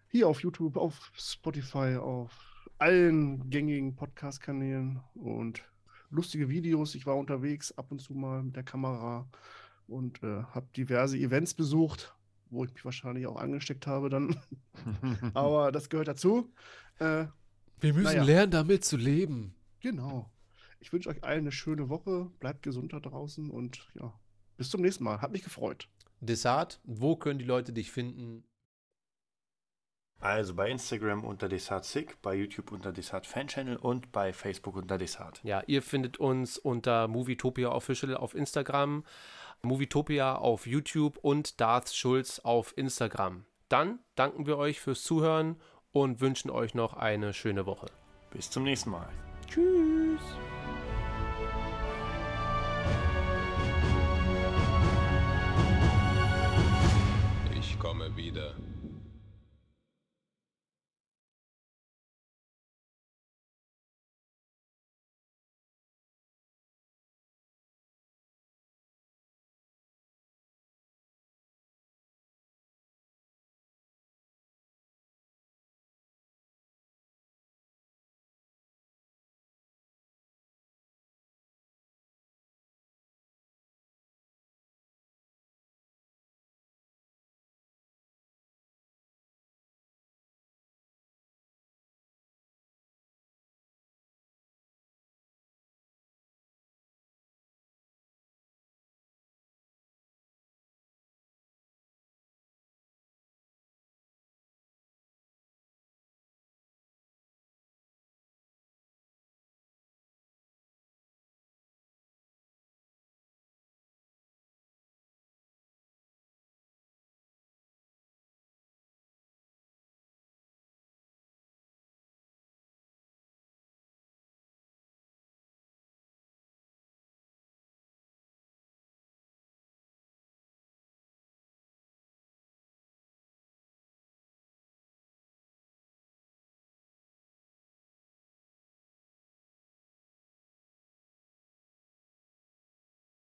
Hier auf YouTube, auf Spotify, auf allen gängigen Podcast-Kanälen und lustige Videos. Ich war unterwegs ab und zu mal mit der Kamera und äh, habe diverse Events besucht, wo ich mich wahrscheinlich auch angesteckt habe dann. Aber das gehört dazu. Äh, Wir müssen naja. lernen, damit zu leben. genau. Ich wünsche euch allen eine schöne Woche. Bleibt gesund da draußen und ja, bis zum nächsten Mal. Hat mich gefreut. Desart, wo können die Leute dich finden? Also bei Instagram unter DesartSick, bei YouTube unter Desart Fan Channel und bei Facebook unter Desart. Ja, ihr findet uns unter Movietopia Official auf Instagram, Movietopia auf YouTube und Darth Schulz auf Instagram. Dann danken wir euch fürs Zuhören und wünschen euch noch eine schöne Woche. Bis zum nächsten Mal.